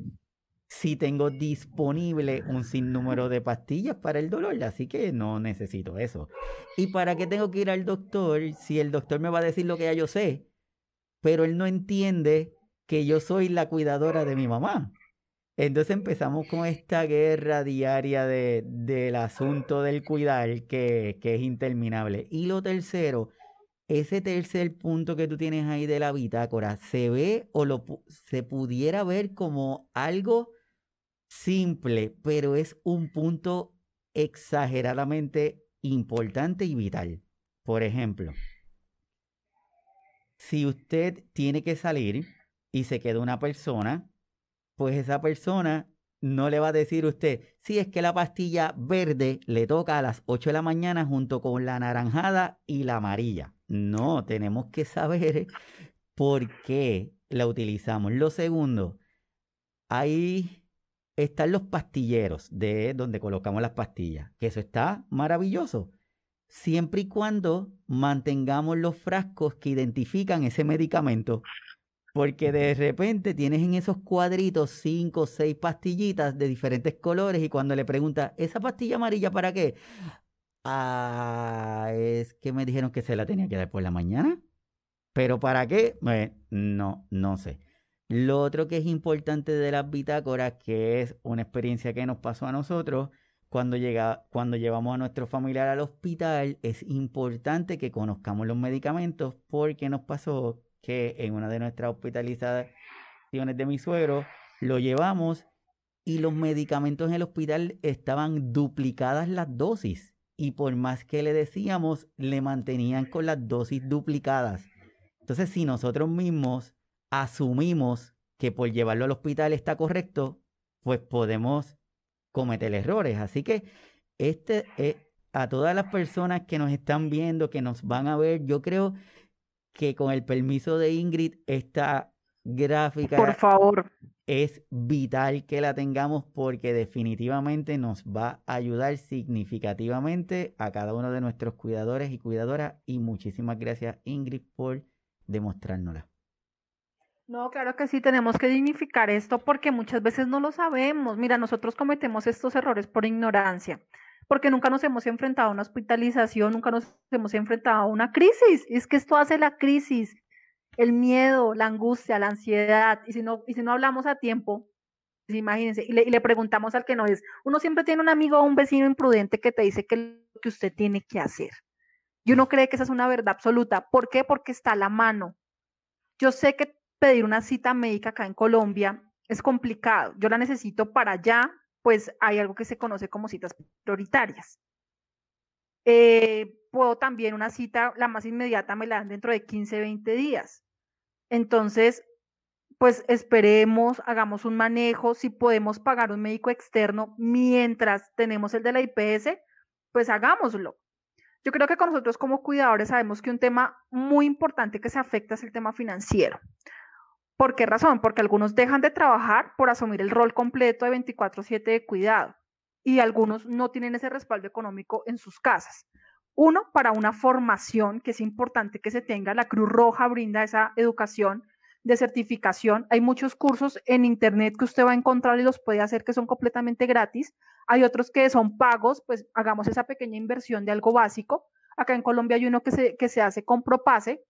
S1: si tengo disponible un sinnúmero de pastillas para el dolor? Así que no necesito eso. ¿Y para qué tengo que ir al doctor si el doctor me va a decir lo que ya yo sé? pero él no entiende que yo soy la cuidadora de mi mamá. Entonces empezamos con esta guerra diaria de, del asunto del cuidar que, que es interminable. Y lo tercero, ese tercer punto que tú tienes ahí de la bitácora, se ve o lo, se pudiera ver como algo simple, pero es un punto exageradamente importante y vital. Por ejemplo, si usted tiene que salir y se queda una persona, pues esa persona no le va a decir usted, si es que la pastilla verde le toca a las 8 de la mañana junto con la naranjada y la amarilla. No, tenemos que saber por qué la utilizamos. Lo segundo, ahí están los pastilleros de donde colocamos las pastillas, que eso está maravilloso siempre y cuando mantengamos los frascos que identifican ese medicamento. Porque de repente tienes en esos cuadritos cinco o seis pastillitas de diferentes colores y cuando le preguntas, ¿esa pastilla amarilla para qué? Ah, es que me dijeron que se la tenía que dar por la mañana. ¿Pero para qué? no, no sé. Lo otro que es importante de las bitácoras, que es una experiencia que nos pasó a nosotros, cuando, llega, cuando llevamos a nuestro familiar al hospital, es importante que conozcamos los medicamentos porque nos pasó que en una de nuestras hospitalizaciones de mi suegro lo llevamos y los medicamentos en el hospital estaban duplicadas las dosis y por más que le decíamos, le mantenían con las dosis duplicadas. Entonces, si nosotros mismos asumimos que por llevarlo al hospital está correcto, pues podemos cometer errores. Así que este, eh, a todas las personas que nos están viendo, que nos van a ver, yo creo que con el permiso de Ingrid, esta gráfica
S2: Por favor.
S1: es vital que la tengamos porque definitivamente nos va a ayudar significativamente a cada uno de nuestros cuidadores y cuidadoras. Y muchísimas gracias Ingrid por demostrárnosla.
S2: No, claro que sí, tenemos que dignificar esto porque muchas veces no lo sabemos. Mira, nosotros cometemos estos errores por ignorancia, porque nunca nos hemos enfrentado a una hospitalización, nunca nos hemos enfrentado a una crisis. es que esto hace la crisis, el miedo, la angustia, la ansiedad. Y si no, y si no hablamos a tiempo, pues imagínense, y le, y le preguntamos al que no es, uno siempre tiene un amigo o un vecino imprudente que te dice que lo que usted tiene que hacer. Y uno cree que esa es una verdad absoluta. ¿Por qué? Porque está a la mano. Yo sé que pedir una cita médica acá en Colombia es complicado. Yo la necesito para allá, pues hay algo que se conoce como citas prioritarias. Eh, puedo también una cita, la más inmediata me la dan dentro de 15, 20 días. Entonces, pues esperemos, hagamos un manejo, si podemos pagar un médico externo mientras tenemos el de la IPS, pues hagámoslo. Yo creo que con nosotros como cuidadores sabemos que un tema muy importante que se afecta es el tema financiero. ¿Por qué razón? Porque algunos dejan de trabajar por asumir el rol completo de 24/7 de cuidado y algunos no tienen ese respaldo económico en sus casas. Uno, para una formación que es importante que se tenga, la Cruz Roja brinda esa educación de certificación. Hay muchos cursos en internet que usted va a encontrar y los puede hacer que son completamente gratis. Hay otros que son pagos, pues hagamos esa pequeña inversión de algo básico. Acá en Colombia hay uno que se, que se hace con Propase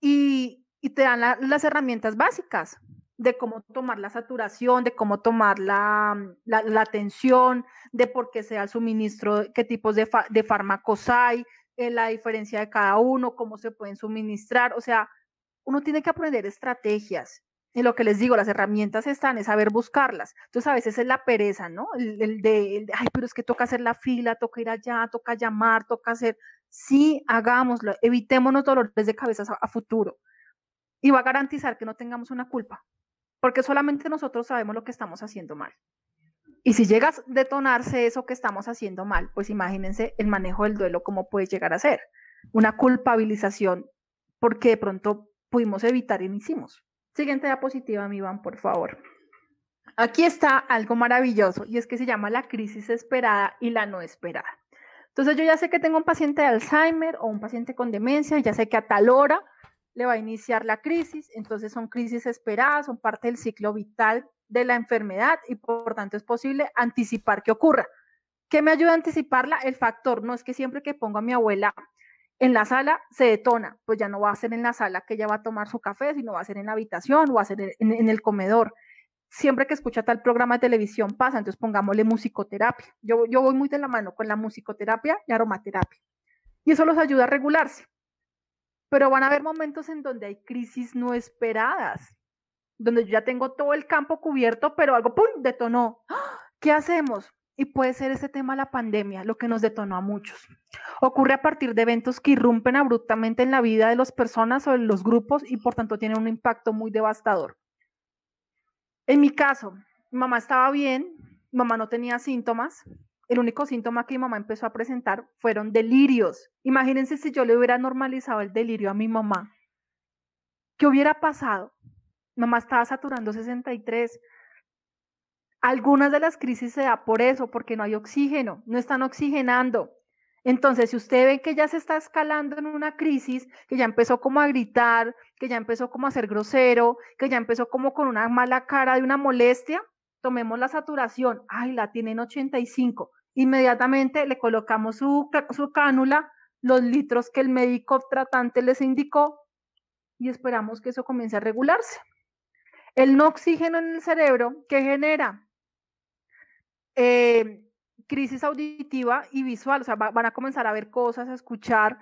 S2: y, te dan las herramientas básicas de cómo tomar la saturación, de cómo tomar la, la, tensión, de por qué sea el suministro, qué tipos de, de fármacos hay, eh, la diferencia de cada uno, cómo se pueden suministrar. O sea, uno tiene que aprender estrategias. Y lo que les digo, las herramientas están, es saber buscarlas. Entonces a veces es la pereza, ¿no? El, de, ay, pero es que toca hacer la fila, toca ir allá, toca llamar, toca hacer. Sí, hagámoslo, evitémonos dolores de cabeza a futuro. Y va a garantizar que no tengamos una culpa porque solamente nosotros sabemos lo que estamos haciendo mal. Y si llega a detonarse eso que estamos haciendo mal, pues imagínense el manejo del duelo, cómo puede llegar a ser. Una culpabilización porque de pronto pudimos evitar y no hicimos. Siguiente diapositiva, mi Iván, por favor. Aquí está algo maravilloso y es que se llama la crisis esperada y la no esperada. Entonces yo ya sé que tengo un paciente de Alzheimer o un paciente con demencia, ya sé que a tal hora le va a iniciar la crisis, entonces son crisis esperadas, son parte del ciclo vital de la enfermedad y por tanto es posible anticipar que ocurra. ¿Qué me ayuda a anticiparla? El factor, no es que siempre que pongo a mi abuela en la sala se detona, pues ya no va a ser en la sala que ella va a tomar su café, sino va a ser en la habitación o va a ser en, el comedor. Siempre que escucha tal programa de televisión pasa, entonces pongámosle musicoterapia. Yo, yo voy muy de la mano con la musicoterapia y aromaterapia. Y eso los ayuda a regularse. Pero van a haber momentos en donde hay crisis no esperadas, donde yo ya tengo todo el campo cubierto, pero algo, ¡pum!, detonó. ¿Qué hacemos? Y puede ser ese tema la pandemia, lo que nos detonó a muchos. Ocurre a partir de eventos que irrumpen abruptamente en la vida de las personas o en los grupos y por tanto tienen un impacto muy devastador. En mi caso, mamá estaba bien, mamá no tenía síntomas, el único síntoma que mi mamá empezó a presentar fueron delirios. Imagínense si yo le hubiera normalizado el delirio a mi mamá. ¿Qué hubiera pasado? Mamá estaba saturando 63. Algunas de las crisis se da por eso, porque no hay oxígeno, no están oxigenando. Entonces, si usted ve que ya se está escalando en una crisis, que ya empezó como a gritar, que ya empezó como a ser grosero, que ya empezó como con una mala cara de una molestia, tomemos la saturación. Ay, la tienen 85 Inmediatamente le colocamos su, su cánula, los litros que el médico tratante les indicó y esperamos que eso comience a regularse. El no oxígeno en el cerebro, ¿qué genera? Eh, crisis auditiva y visual, o sea, van a comenzar a ver cosas, a escuchar.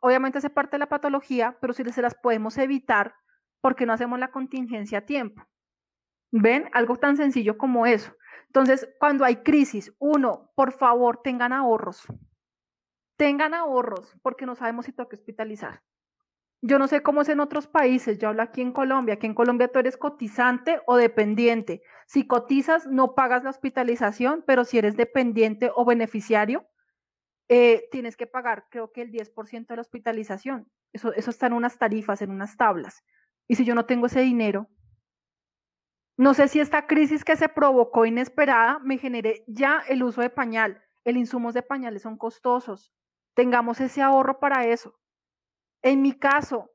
S2: Obviamente hace parte de la patología, pero si se las podemos evitar, porque no hacemos la contingencia a tiempo? ¿Ven? Algo tan sencillo como eso. Entonces, cuando hay crisis, uno, por favor, tengan ahorros. Tengan ahorros, porque no sabemos si toca hospitalizar. Yo no sé cómo es en otros países, yo hablo aquí en Colombia, aquí en Colombia tú eres cotizante o dependiente. Si cotizas, no pagas la hospitalización, pero si eres dependiente o beneficiario, eh, tienes que pagar, creo que el 10% de la hospitalización. Eso, eso está en unas tarifas, en unas tablas. Y si yo no tengo ese dinero, no sé si esta crisis que se provocó inesperada me genere ya el uso de pañal. El insumos de pañales son costosos. Tengamos ese ahorro para eso. En mi caso,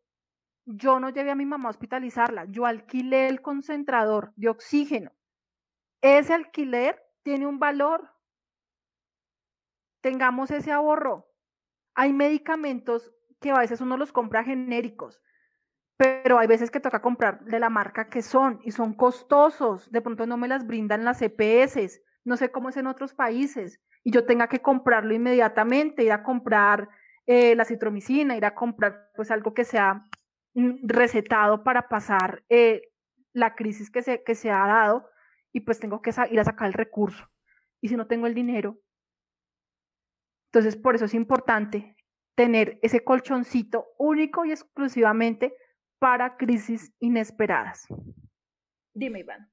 S2: yo no llevé a mi mamá a hospitalizarla, yo alquilé el concentrador de oxígeno. Ese alquiler tiene un valor. Tengamos ese ahorro. Hay medicamentos que a veces uno los compra genéricos pero hay veces que toca comprar de la marca que son y son costosos. De pronto no me las brindan las EPS, no sé cómo es en otros países, y yo tenga que comprarlo inmediatamente, ir a comprar eh, la citromicina, ir a comprar pues algo que sea mm, recetado para pasar eh, la crisis que se, que se ha dado y pues tengo que ir a sacar el recurso. Y si no tengo el dinero, entonces por eso es importante tener ese colchoncito único y exclusivamente para crisis inesperadas. Dime, Iván.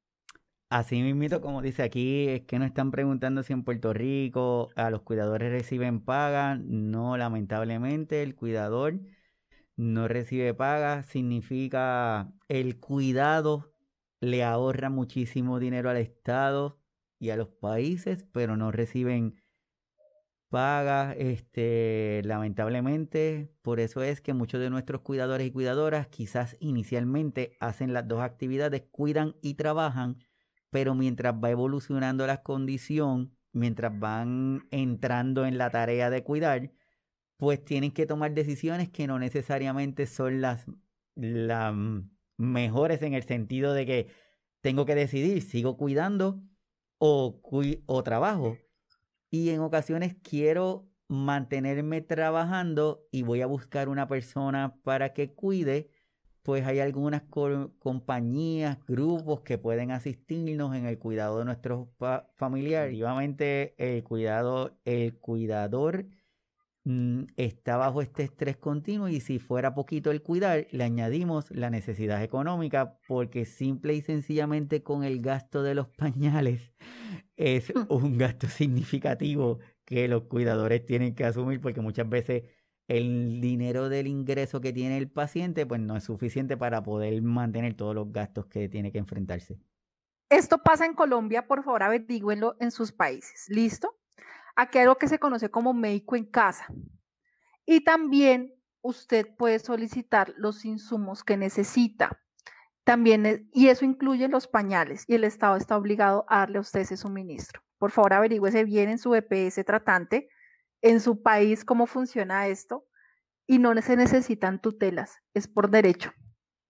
S1: Así mismo, como dice aquí, es que no están preguntando si en Puerto Rico a los cuidadores reciben paga. No, lamentablemente, el cuidador no recibe paga. Significa el cuidado le ahorra muchísimo dinero al Estado y a los países, pero no reciben paga, este, lamentablemente, por eso es que muchos de nuestros cuidadores y cuidadoras quizás inicialmente hacen las dos actividades, cuidan y trabajan, pero mientras va evolucionando la condición, mientras van entrando en la tarea de cuidar, pues tienen que tomar decisiones que no necesariamente son las, las mejores en el sentido de que tengo que decidir, sigo cuidando o, o trabajo y en ocasiones quiero mantenerme trabajando y voy a buscar una persona para que cuide, pues hay algunas compañías, grupos que pueden asistirnos en el cuidado de nuestros familiares. Obviamente el cuidado, el cuidador Mm, está bajo este estrés continuo y si fuera poquito el cuidar, le añadimos la necesidad económica porque simple y sencillamente con el gasto de los pañales es mm. un gasto significativo que los cuidadores tienen que asumir porque muchas veces el dinero del ingreso que tiene el paciente pues no es suficiente para poder mantener todos los gastos que tiene que enfrentarse.
S2: Esto pasa en Colombia, por favor averigüenlo en sus países. ¿Listo? Aquí hay algo que se conoce como médico en casa. Y también usted puede solicitar los insumos que necesita. También, y eso incluye los pañales, y el Estado está obligado a darle a usted ese suministro. Por favor, averigüese bien en su EPS tratante, en su país, cómo funciona esto, y no se necesitan tutelas, es por derecho.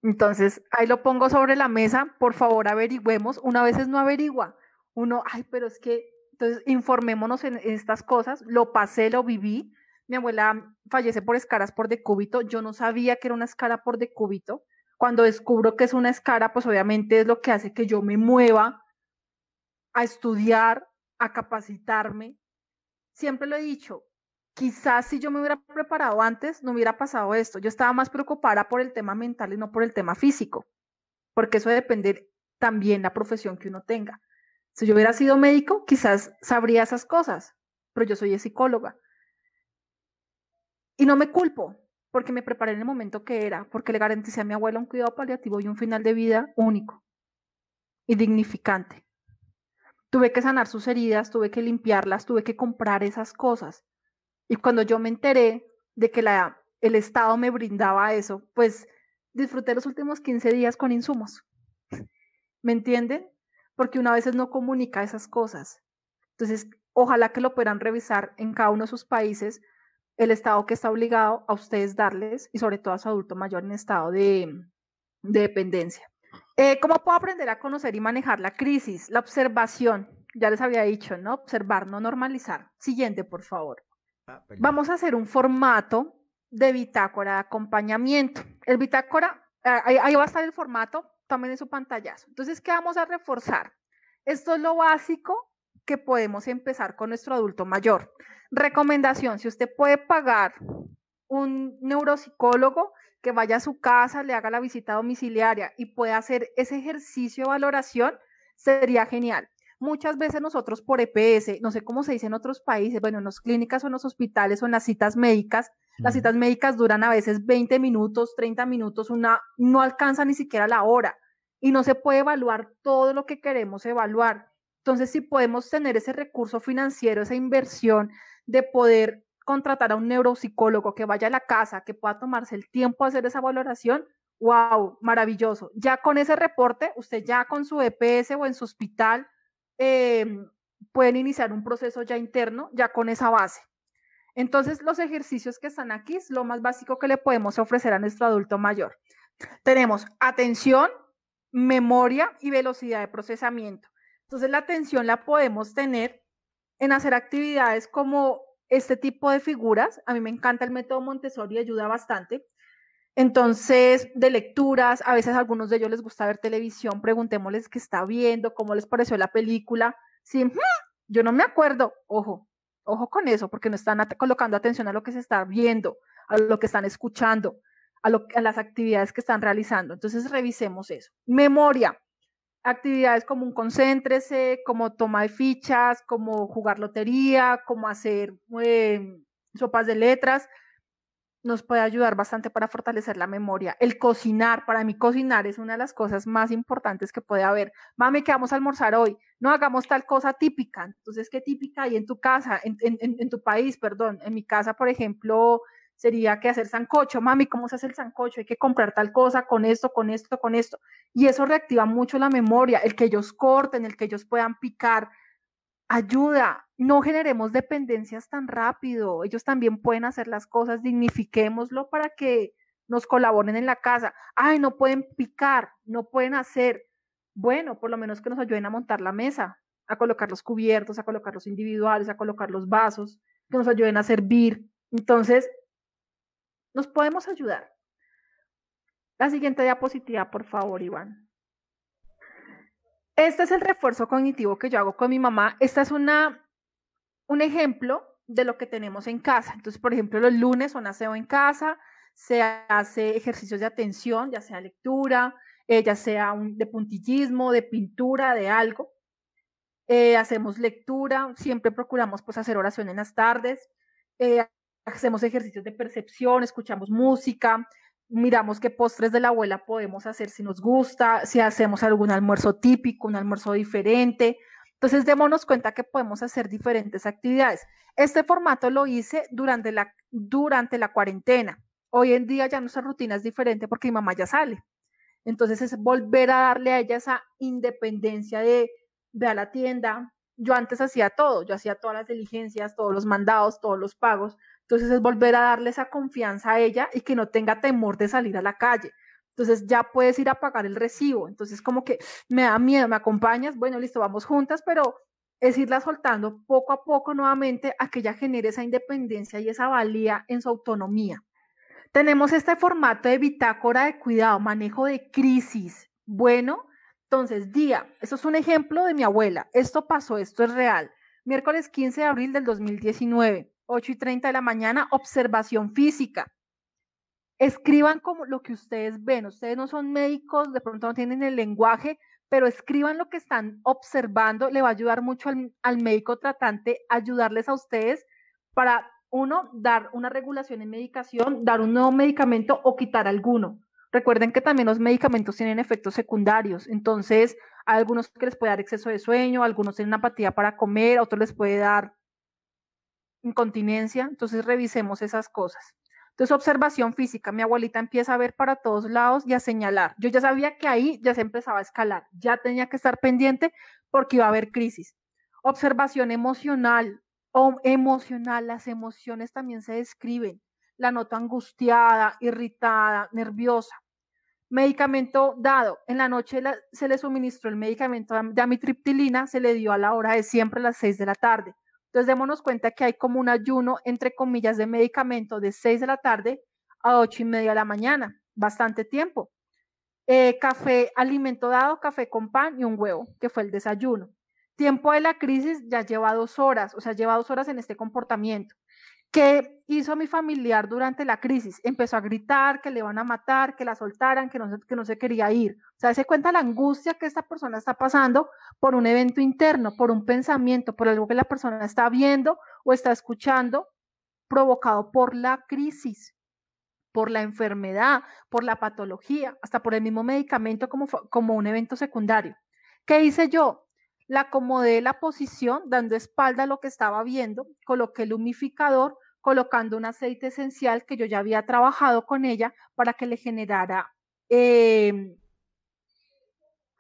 S2: Entonces, ahí lo pongo sobre la mesa, por favor, averigüemos. Una vez no averigua, uno, ay, pero es que entonces, informémonos en, estas cosas. Lo pasé, lo viví. Mi abuela fallece por escaras por decúbito. Yo no sabía que era una escara por decúbito. Cuando descubro que es una escara, pues obviamente es lo que hace que yo me mueva a estudiar, a capacitarme. Siempre lo he dicho, quizás si yo me hubiera preparado antes, no hubiera pasado esto. Yo estaba más preocupada por el tema mental y no por el tema físico, porque eso depende también la profesión que uno tenga. Si yo hubiera sido médico, quizás sabría esas cosas, pero yo soy psicóloga. Y no me culpo, porque me preparé en el momento que era, porque le garanticé a mi abuela un cuidado paliativo y un final de vida único y dignificante. Tuve que sanar sus heridas, tuve que limpiarlas, tuve que comprar esas cosas. Y cuando yo me enteré de que el Estado me brindaba eso, pues disfruté los últimos 15 días con insumos. ¿Me entienden? porque una vez no comunica esas cosas. Entonces, ojalá que lo puedan revisar en cada uno de sus países, el Estado que está obligado a ustedes darles y sobre todo a su adulto mayor en estado de, dependencia. Eh, ¿Cómo puedo aprender a conocer y manejar la crisis? La observación, ya les había dicho, ¿no? Observar, no normalizar. Siguiente, por favor. Ah, Vamos a hacer un formato de bitácora de acompañamiento. El bitácora, ah, ahí va a estar el formato, tomen en su pantallazo. Entonces, ¿qué vamos a reforzar? Esto es lo básico que podemos empezar con nuestro adulto mayor. Recomendación, si usted puede pagar un neuropsicólogo que vaya a su casa, le haga la visita domiciliaria y pueda hacer ese ejercicio de valoración, sería genial. Muchas veces nosotros por EPS, no sé cómo se dice en otros países, bueno, en las clínicas o en los hospitales o en las citas médicas, las citas médicas duran a veces 20 minutos, 30 minutos, una no alcanza ni siquiera la hora y no se puede evaluar todo lo que queremos evaluar. Entonces, si podemos tener ese recurso financiero, esa inversión de poder contratar a un neuropsicólogo que vaya a la casa, que pueda tomarse el tiempo de hacer esa valoración, wow, maravilloso. Ya con ese reporte, usted ya con su EPS o en su hospital Em, pueden iniciar un proceso ya interno, ya con esa base. Entonces, los ejercicios que están aquí es lo más básico que le podemos ofrecer a nuestro adulto mayor. Tenemos atención, memoria y velocidad de procesamiento. Entonces, la atención la podemos tener en hacer actividades como este tipo de figuras. A mí me encanta el método Montessori, ayuda bastante. Entonces, de lecturas, a veces a algunos de ellos les gusta ver televisión, preguntémosles qué está viendo, cómo les pareció la película. Si ¡mm! yo no me acuerdo, ojo, ojo con eso, porque no están colocando atención a lo que se está viendo, a lo que están escuchando, a, a las actividades que están realizando. Entonces, revisemos eso. Memoria, actividades como un concéntrese, como toma de fichas, como jugar lotería, como hacer eh, sopas de letras nos puede ayudar bastante para fortalecer la memoria. El cocinar, para mí cocinar es una de las cosas más importantes que puede haber. Mami, ¿qué vamos a almorzar hoy? No hagamos tal cosa típica. Entonces, ¿qué típica hay en tu casa, en, en tu país, perdón? En mi casa, por ejemplo, sería que hacer sancocho. Mami, ¿cómo se hace el sancocho? Hay que comprar tal cosa con esto, con esto, con esto. Y eso reactiva mucho la memoria, el que ellos corten, el que ellos puedan picar. Ayuda, no generemos dependencias tan rápido. Ellos también pueden hacer las cosas, dignifiquémoslo para que nos colaboren en la casa. Ay, no pueden picar, no pueden hacer. Bueno, por lo menos que nos ayuden a montar la mesa, a colocar los cubiertos, a colocar los individuales, a colocar los vasos, que nos ayuden a servir. Entonces, nos podemos ayudar. La siguiente diapositiva, por favor, Iván. Este es el refuerzo cognitivo que yo hago con mi mamá. Esta es una, un ejemplo de lo que tenemos en casa. Entonces, por ejemplo, los lunes son aseo en casa, se hace ejercicios de atención, ya sea lectura, eh, ya sea de puntillismo, de pintura, de algo. Eh, hacemos lectura, siempre procuramos pues hacer oración en las tardes. Eh, hacemos ejercicios de percepción, escuchamos música, miramos qué postres de la abuela podemos hacer si nos gusta, si hacemos algún almuerzo típico, un almuerzo diferente. Entonces, démonos cuenta que podemos hacer diferentes actividades. Este formato lo hice durante la, durante la cuarentena. Hoy en día ya nuestra rutina es diferente porque mi mamá ya sale. Entonces, es volver a darle a ella esa independencia de, ve a la tienda. Yo antes hacía todo, yo hacía todas las diligencias, todos los mandados, todos los pagos, entonces es volver a darle esa confianza a ella y que no tenga temor de salir a la calle. Entonces ya puedes ir a pagar el recibo. Entonces como que me da miedo, me acompañas, bueno, listo, vamos juntas, pero es irla soltando poco a poco nuevamente a que ella genere esa independencia y esa valía en su autonomía. Tenemos este formato de bitácora de cuidado, manejo de crisis. Bueno, entonces, día, eso es un ejemplo de mi abuela. Esto pasó, esto es real. Miércoles 15 de abril del 2019. 8 y 30 de la mañana, observación física. Escriban como lo que ustedes ven. Ustedes no son médicos, de pronto no tienen el lenguaje, pero escriban lo que están observando. Le va a ayudar mucho al, al médico tratante, ayudarles a ustedes para, uno, dar una regulación en medicación, dar un nuevo medicamento o quitar alguno. Recuerden que también los medicamentos tienen efectos secundarios, entonces hay algunos que les puede dar exceso de sueño, algunos tienen apatía para comer, otros les puede dar incontinencia, entonces revisemos esas cosas. Entonces, observación física, mi abuelita empieza a ver para todos lados y a señalar. Yo ya sabía que ahí ya se empezaba a escalar, ya tenía que estar pendiente porque iba a haber crisis. Observación emocional o emocional, las emociones también se describen. La nota angustiada, irritada, nerviosa. Medicamento dado. En la noche se le suministró el medicamento de amitriptilina, se le dio a la hora de siempre a las 6 de la tarde. Entonces, démonos cuenta que hay como un ayuno, entre comillas, de medicamento de 6 de la tarde a 8 y media de la mañana, bastante tiempo. Eh, café, alimento dado, café con pan y un huevo, que fue el desayuno. Tiempo de la crisis ya lleva dos horas, o sea, lleva dos horas en este comportamiento. ¿Qué hizo mi familiar durante la crisis? Empezó a gritar que le iban a matar, que la soltaran, que no, que no se quería ir. O sea, se cuenta la angustia que esta persona está pasando por un evento interno, por un pensamiento, por algo que la persona está viendo o está escuchando, provocado por la crisis, por la enfermedad, por la patología, hasta por el mismo medicamento como, como un evento secundario. ¿Qué hice yo? La acomodé la posición, dando espalda a lo que estaba viendo, coloqué el humificador, colocando un aceite esencial que yo ya había trabajado con ella para que le generara em,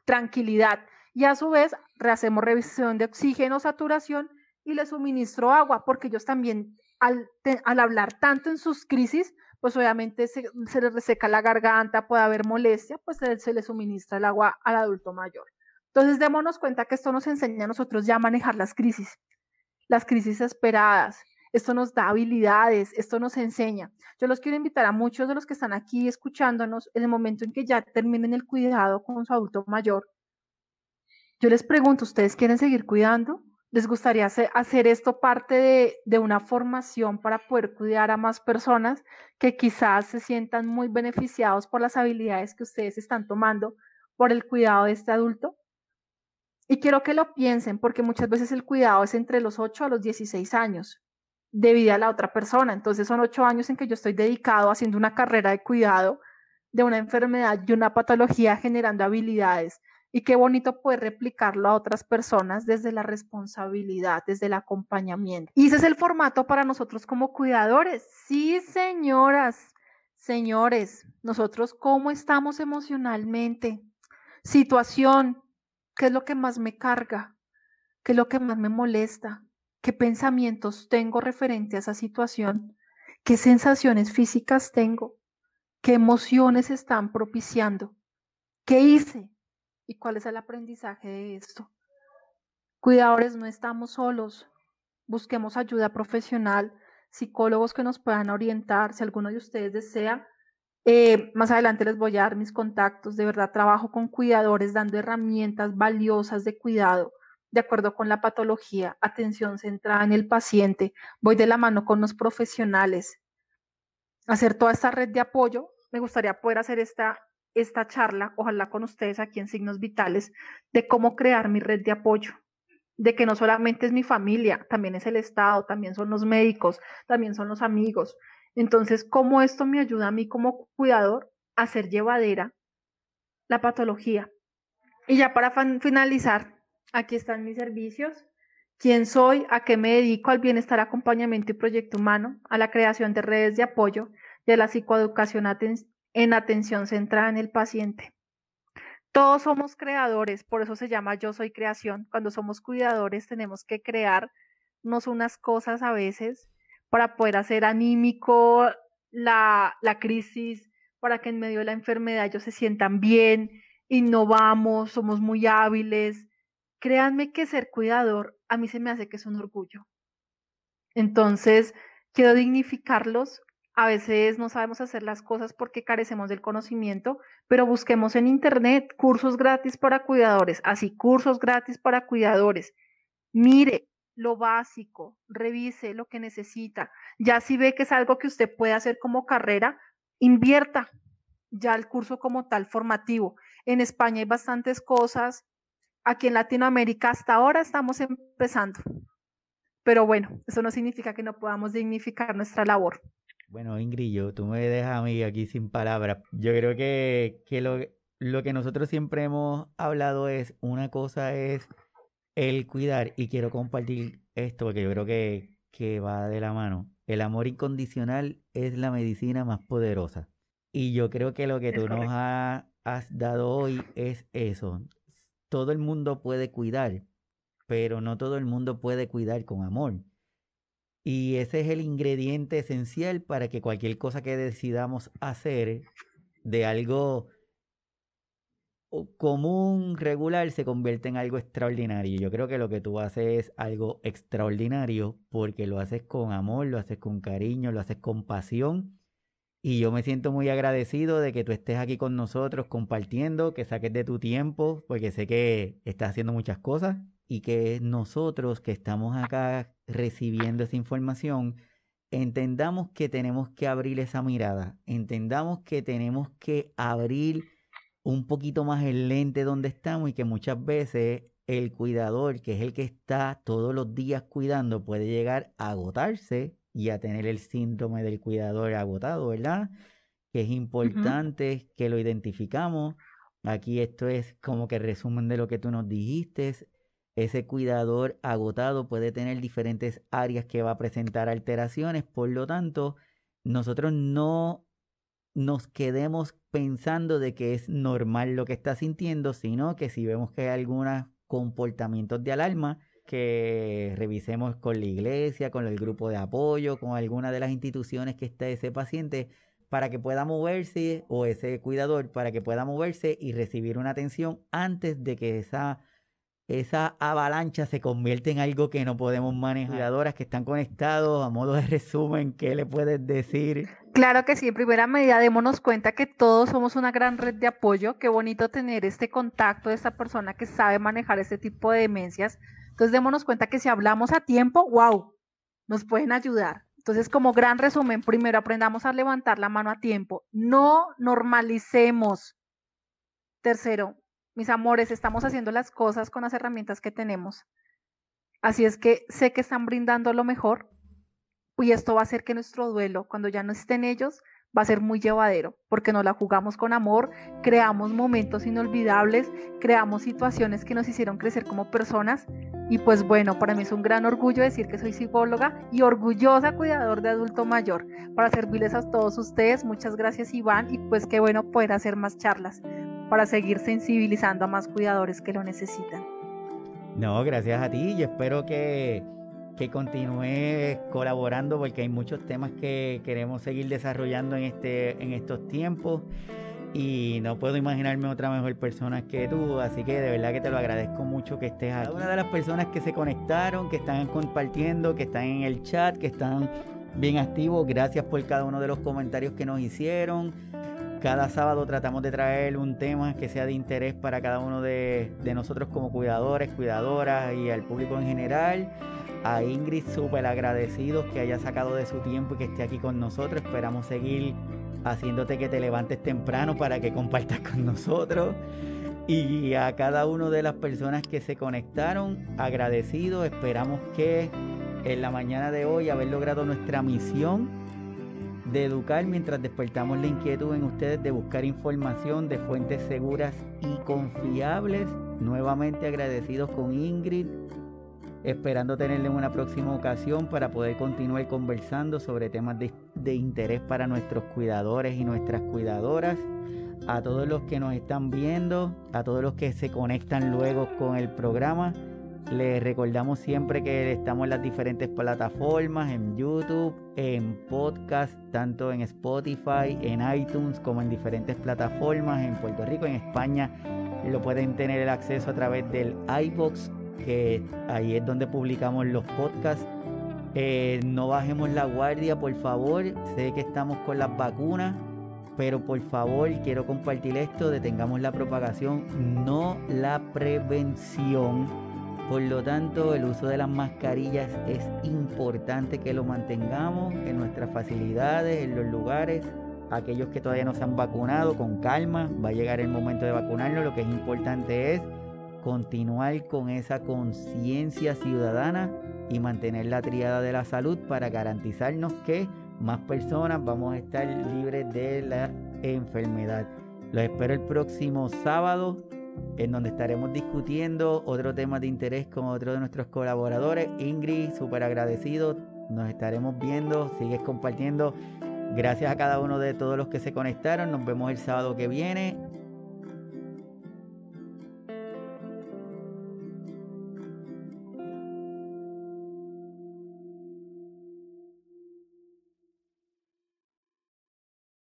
S2: tranquilidad. Y a su vez, hacemos revisión de oxígeno, saturación y le suministro agua, porque ellos también, al, hablar tanto en sus crisis, pues obviamente se, se les reseca la garganta, puede haber molestia, pues se le suministra el agua al adulto mayor. Entonces, démonos cuenta que esto nos enseña a nosotros ya a manejar las crisis, las crisis esperadas. Esto nos da habilidades, esto nos enseña. Yo los quiero invitar a muchos de los que están aquí escuchándonos en el momento en que ya terminen el cuidado con su adulto mayor. Yo les pregunto, ¿ustedes quieren seguir cuidando? ¿Les gustaría hacer, esto parte de, de una formación para poder cuidar a más personas que quizás se sientan muy beneficiados por las habilidades que ustedes están tomando por el cuidado de este adulto? Y quiero que lo piensen porque muchas veces el cuidado es entre los 8 a los 16 años. de vida a la otra persona. Entonces son ocho años en que yo estoy dedicado haciendo una carrera de cuidado de una enfermedad y una patología generando habilidades. Y qué bonito poder replicarlo a otras personas desde la responsabilidad, desde el acompañamiento. Y ese es el formato para nosotros como cuidadores. Sí, señoras, señores, nosotros cómo estamos emocionalmente. Situación, ¿qué es lo que más me carga? ¿Qué es lo que más me molesta? ¿Qué pensamientos tengo referente a esa situación? ¿Qué sensaciones físicas tengo? ¿Qué emociones están propiciando? ¿Qué hice? ¿Y cuál es el aprendizaje de esto? Cuidadores, no estamos solos. Busquemos ayuda profesional, psicólogos que nos puedan orientar. Si alguno de ustedes desea, eh, más adelante les voy a dar mis contactos. De verdad, trabajo con cuidadores dando herramientas valiosas de cuidado de acuerdo con la patología, atención centrada en el paciente. Voy de la mano con los profesionales hacer toda esta red de apoyo. Me gustaría poder hacer esta, esta charla, ojalá con ustedes aquí en Signos Vitales, de cómo crear mi red de apoyo, de que no solamente es mi familia, también es el Estado, también son los médicos, también son los amigos. Entonces, ¿cómo esto me ayuda a mí como cuidador a hacer llevadera la patología? Y ya para finalizar, aquí están mis servicios quién soy, a qué me dedico al bienestar, acompañamiento y proyecto humano, a la creación de redes de apoyo y a la psicoeducación en atención centrada en el paciente. Todos somos creadores, por eso se llama yo soy creación. Cuando somos cuidadores tenemos que crearnos unas cosas a veces para poder hacer anímico la, la crisis, para que en medio de la enfermedad ellos se sientan bien, innovamos, somos muy hábiles, Créanme que ser cuidador a mí se me hace que es un orgullo. Entonces, quiero dignificarlos. A veces no sabemos hacer las cosas porque carecemos del conocimiento, pero busquemos en Internet cursos gratis para cuidadores, así cursos gratis para cuidadores. Mire lo básico, revise lo que necesita. Ya si ve que es algo que usted puede hacer como carrera, invierta ya el curso como tal formativo. En España hay bastantes cosas, Aquí en Latinoamérica hasta ahora estamos empezando. Pero bueno, eso no significa que no podamos dignificar nuestra labor.
S1: Bueno, Ingrid, tú me dejas a mí aquí sin palabras. Yo creo que, lo, lo que nosotros siempre hemos hablado es, una cosa es el cuidar, y quiero compartir esto porque yo creo que, que va de la mano. El amor incondicional es la medicina más poderosa. Y yo creo que lo que tú nos has dado hoy es eso, todo el mundo puede cuidar, pero no todo el mundo puede cuidar con amor. Y ese es el ingrediente esencial para que cualquier cosa que decidamos hacer de algo común, regular, se convierta en algo extraordinario. Yo creo que lo que tú haces es algo extraordinario porque lo haces con amor, lo haces con cariño, lo haces con pasión y yo me siento muy agradecido de que tú estés aquí con nosotros compartiendo, que saques de tu tiempo, porque sé que estás haciendo muchas cosas y que nosotros que estamos acá recibiendo esa información, entendamos que tenemos que abrir esa mirada, entendamos que tenemos que abrir un poquito más el lente donde estamos y que muchas veces el cuidador, que es el que está todos los días cuidando, puede llegar a agotarse y a tener el síndrome del cuidador agotado, ¿verdad? Que es importante que lo identificamos. Aquí esto es como que resumen de lo que tú nos dijiste. Ese cuidador agotado puede tener diferentes áreas que va a presentar alteraciones, por lo tanto, nosotros no nos quedemos pensando de que es normal lo que está sintiendo, sino que si vemos que hay algunos comportamientos de alarma, que revisemos con la iglesia, con el grupo de apoyo, con alguna de las instituciones que esté ese paciente para que pueda moverse o ese cuidador para que pueda moverse y recibir una atención antes de que esa, esa avalancha se convierta en algo que no podemos manejar. Cuidadoras que están conectados, a modo de resumen, ¿qué le puedes decir?
S2: Claro que sí, en primera medida démonos cuenta que todos somos una gran red de apoyo. Qué bonito tener este contacto de esta persona que sabe manejar este tipo de demencias entonces démonos cuenta que si hablamos a tiempo, wow, nos pueden ayudar. Entonces, como gran resumen, primero aprendamos a levantar la mano a tiempo. No normalicemos. Tercero, mis amores, estamos haciendo las cosas con las herramientas que tenemos. Así es que sé que están brindando lo mejor. y esto va a hacer que nuestro duelo, cuando ya no estén ellos, va a ser muy llevadero, porque nos la jugamos con amor, creamos momentos inolvidables, creamos situaciones que nos hicieron crecer como personas. Y pues bueno, para mí es un gran orgullo decir que soy psicóloga y orgullosa cuidador de adulto mayor. Para servirles a todos ustedes, muchas gracias Iván y pues qué bueno poder hacer más charlas para seguir sensibilizando a más cuidadores que lo necesitan.
S1: No, gracias a ti y espero que que continúe colaborando porque hay muchos temas que queremos seguir desarrollando en, este, en estos tiempos y no puedo imaginarme otra mejor persona que tú, así que de verdad que te lo agradezco mucho que estés aquí. Una de las personas que se conectaron, que están compartiendo, que están en el chat, que están bien activos, gracias por cada uno de los comentarios que nos hicieron. Cada sábado tratamos de traer un tema que sea de interés para cada uno de, nosotros como cuidadores, cuidadoras y al público en general a Ingrid súper agradecidos que haya sacado de su tiempo y que esté aquí con nosotros. Esperamos seguir haciéndote que te levantes temprano para que compartas con nosotros. Y a cada una de las personas que se conectaron, agradecidos. Esperamos que en la mañana de hoy haber logrado nuestra misión de educar mientras despertamos la inquietud en ustedes de buscar información de fuentes seguras y confiables. Nuevamente agradecidos con Ingrid esperando tenerle en una próxima ocasión para poder continuar conversando sobre temas de, interés para nuestros cuidadores y nuestras cuidadoras. A todos los que nos están viendo, a todos los que se conectan luego con el programa, les recordamos siempre que estamos en las diferentes plataformas, en YouTube, en podcast, tanto en Spotify, en iTunes, como en diferentes plataformas en Puerto Rico, en España. Lo pueden tener el acceso a través del iBox que ahí es donde publicamos los podcasts. Eh, no bajemos la guardia, por favor. Sé que estamos con las vacunas, pero por favor, quiero compartir esto, detengamos la propagación, no la prevención. Por lo tanto, el uso de las mascarillas es importante que lo mantengamos en nuestras facilidades, en los lugares. Aquellos que todavía no se han vacunado, con calma, va a llegar el momento de vacunarnos. Lo que es importante es continuar con esa conciencia ciudadana y mantener la triada de la salud para garantizarnos que más personas vamos a estar libres de la enfermedad. Los espero el próximo sábado en donde estaremos discutiendo otro tema de interés con otro de nuestros colaboradores. Ingrid, súper agradecido. Nos estaremos viendo, sigues compartiendo. Gracias a cada uno de todos los que se conectaron. Nos vemos el sábado que viene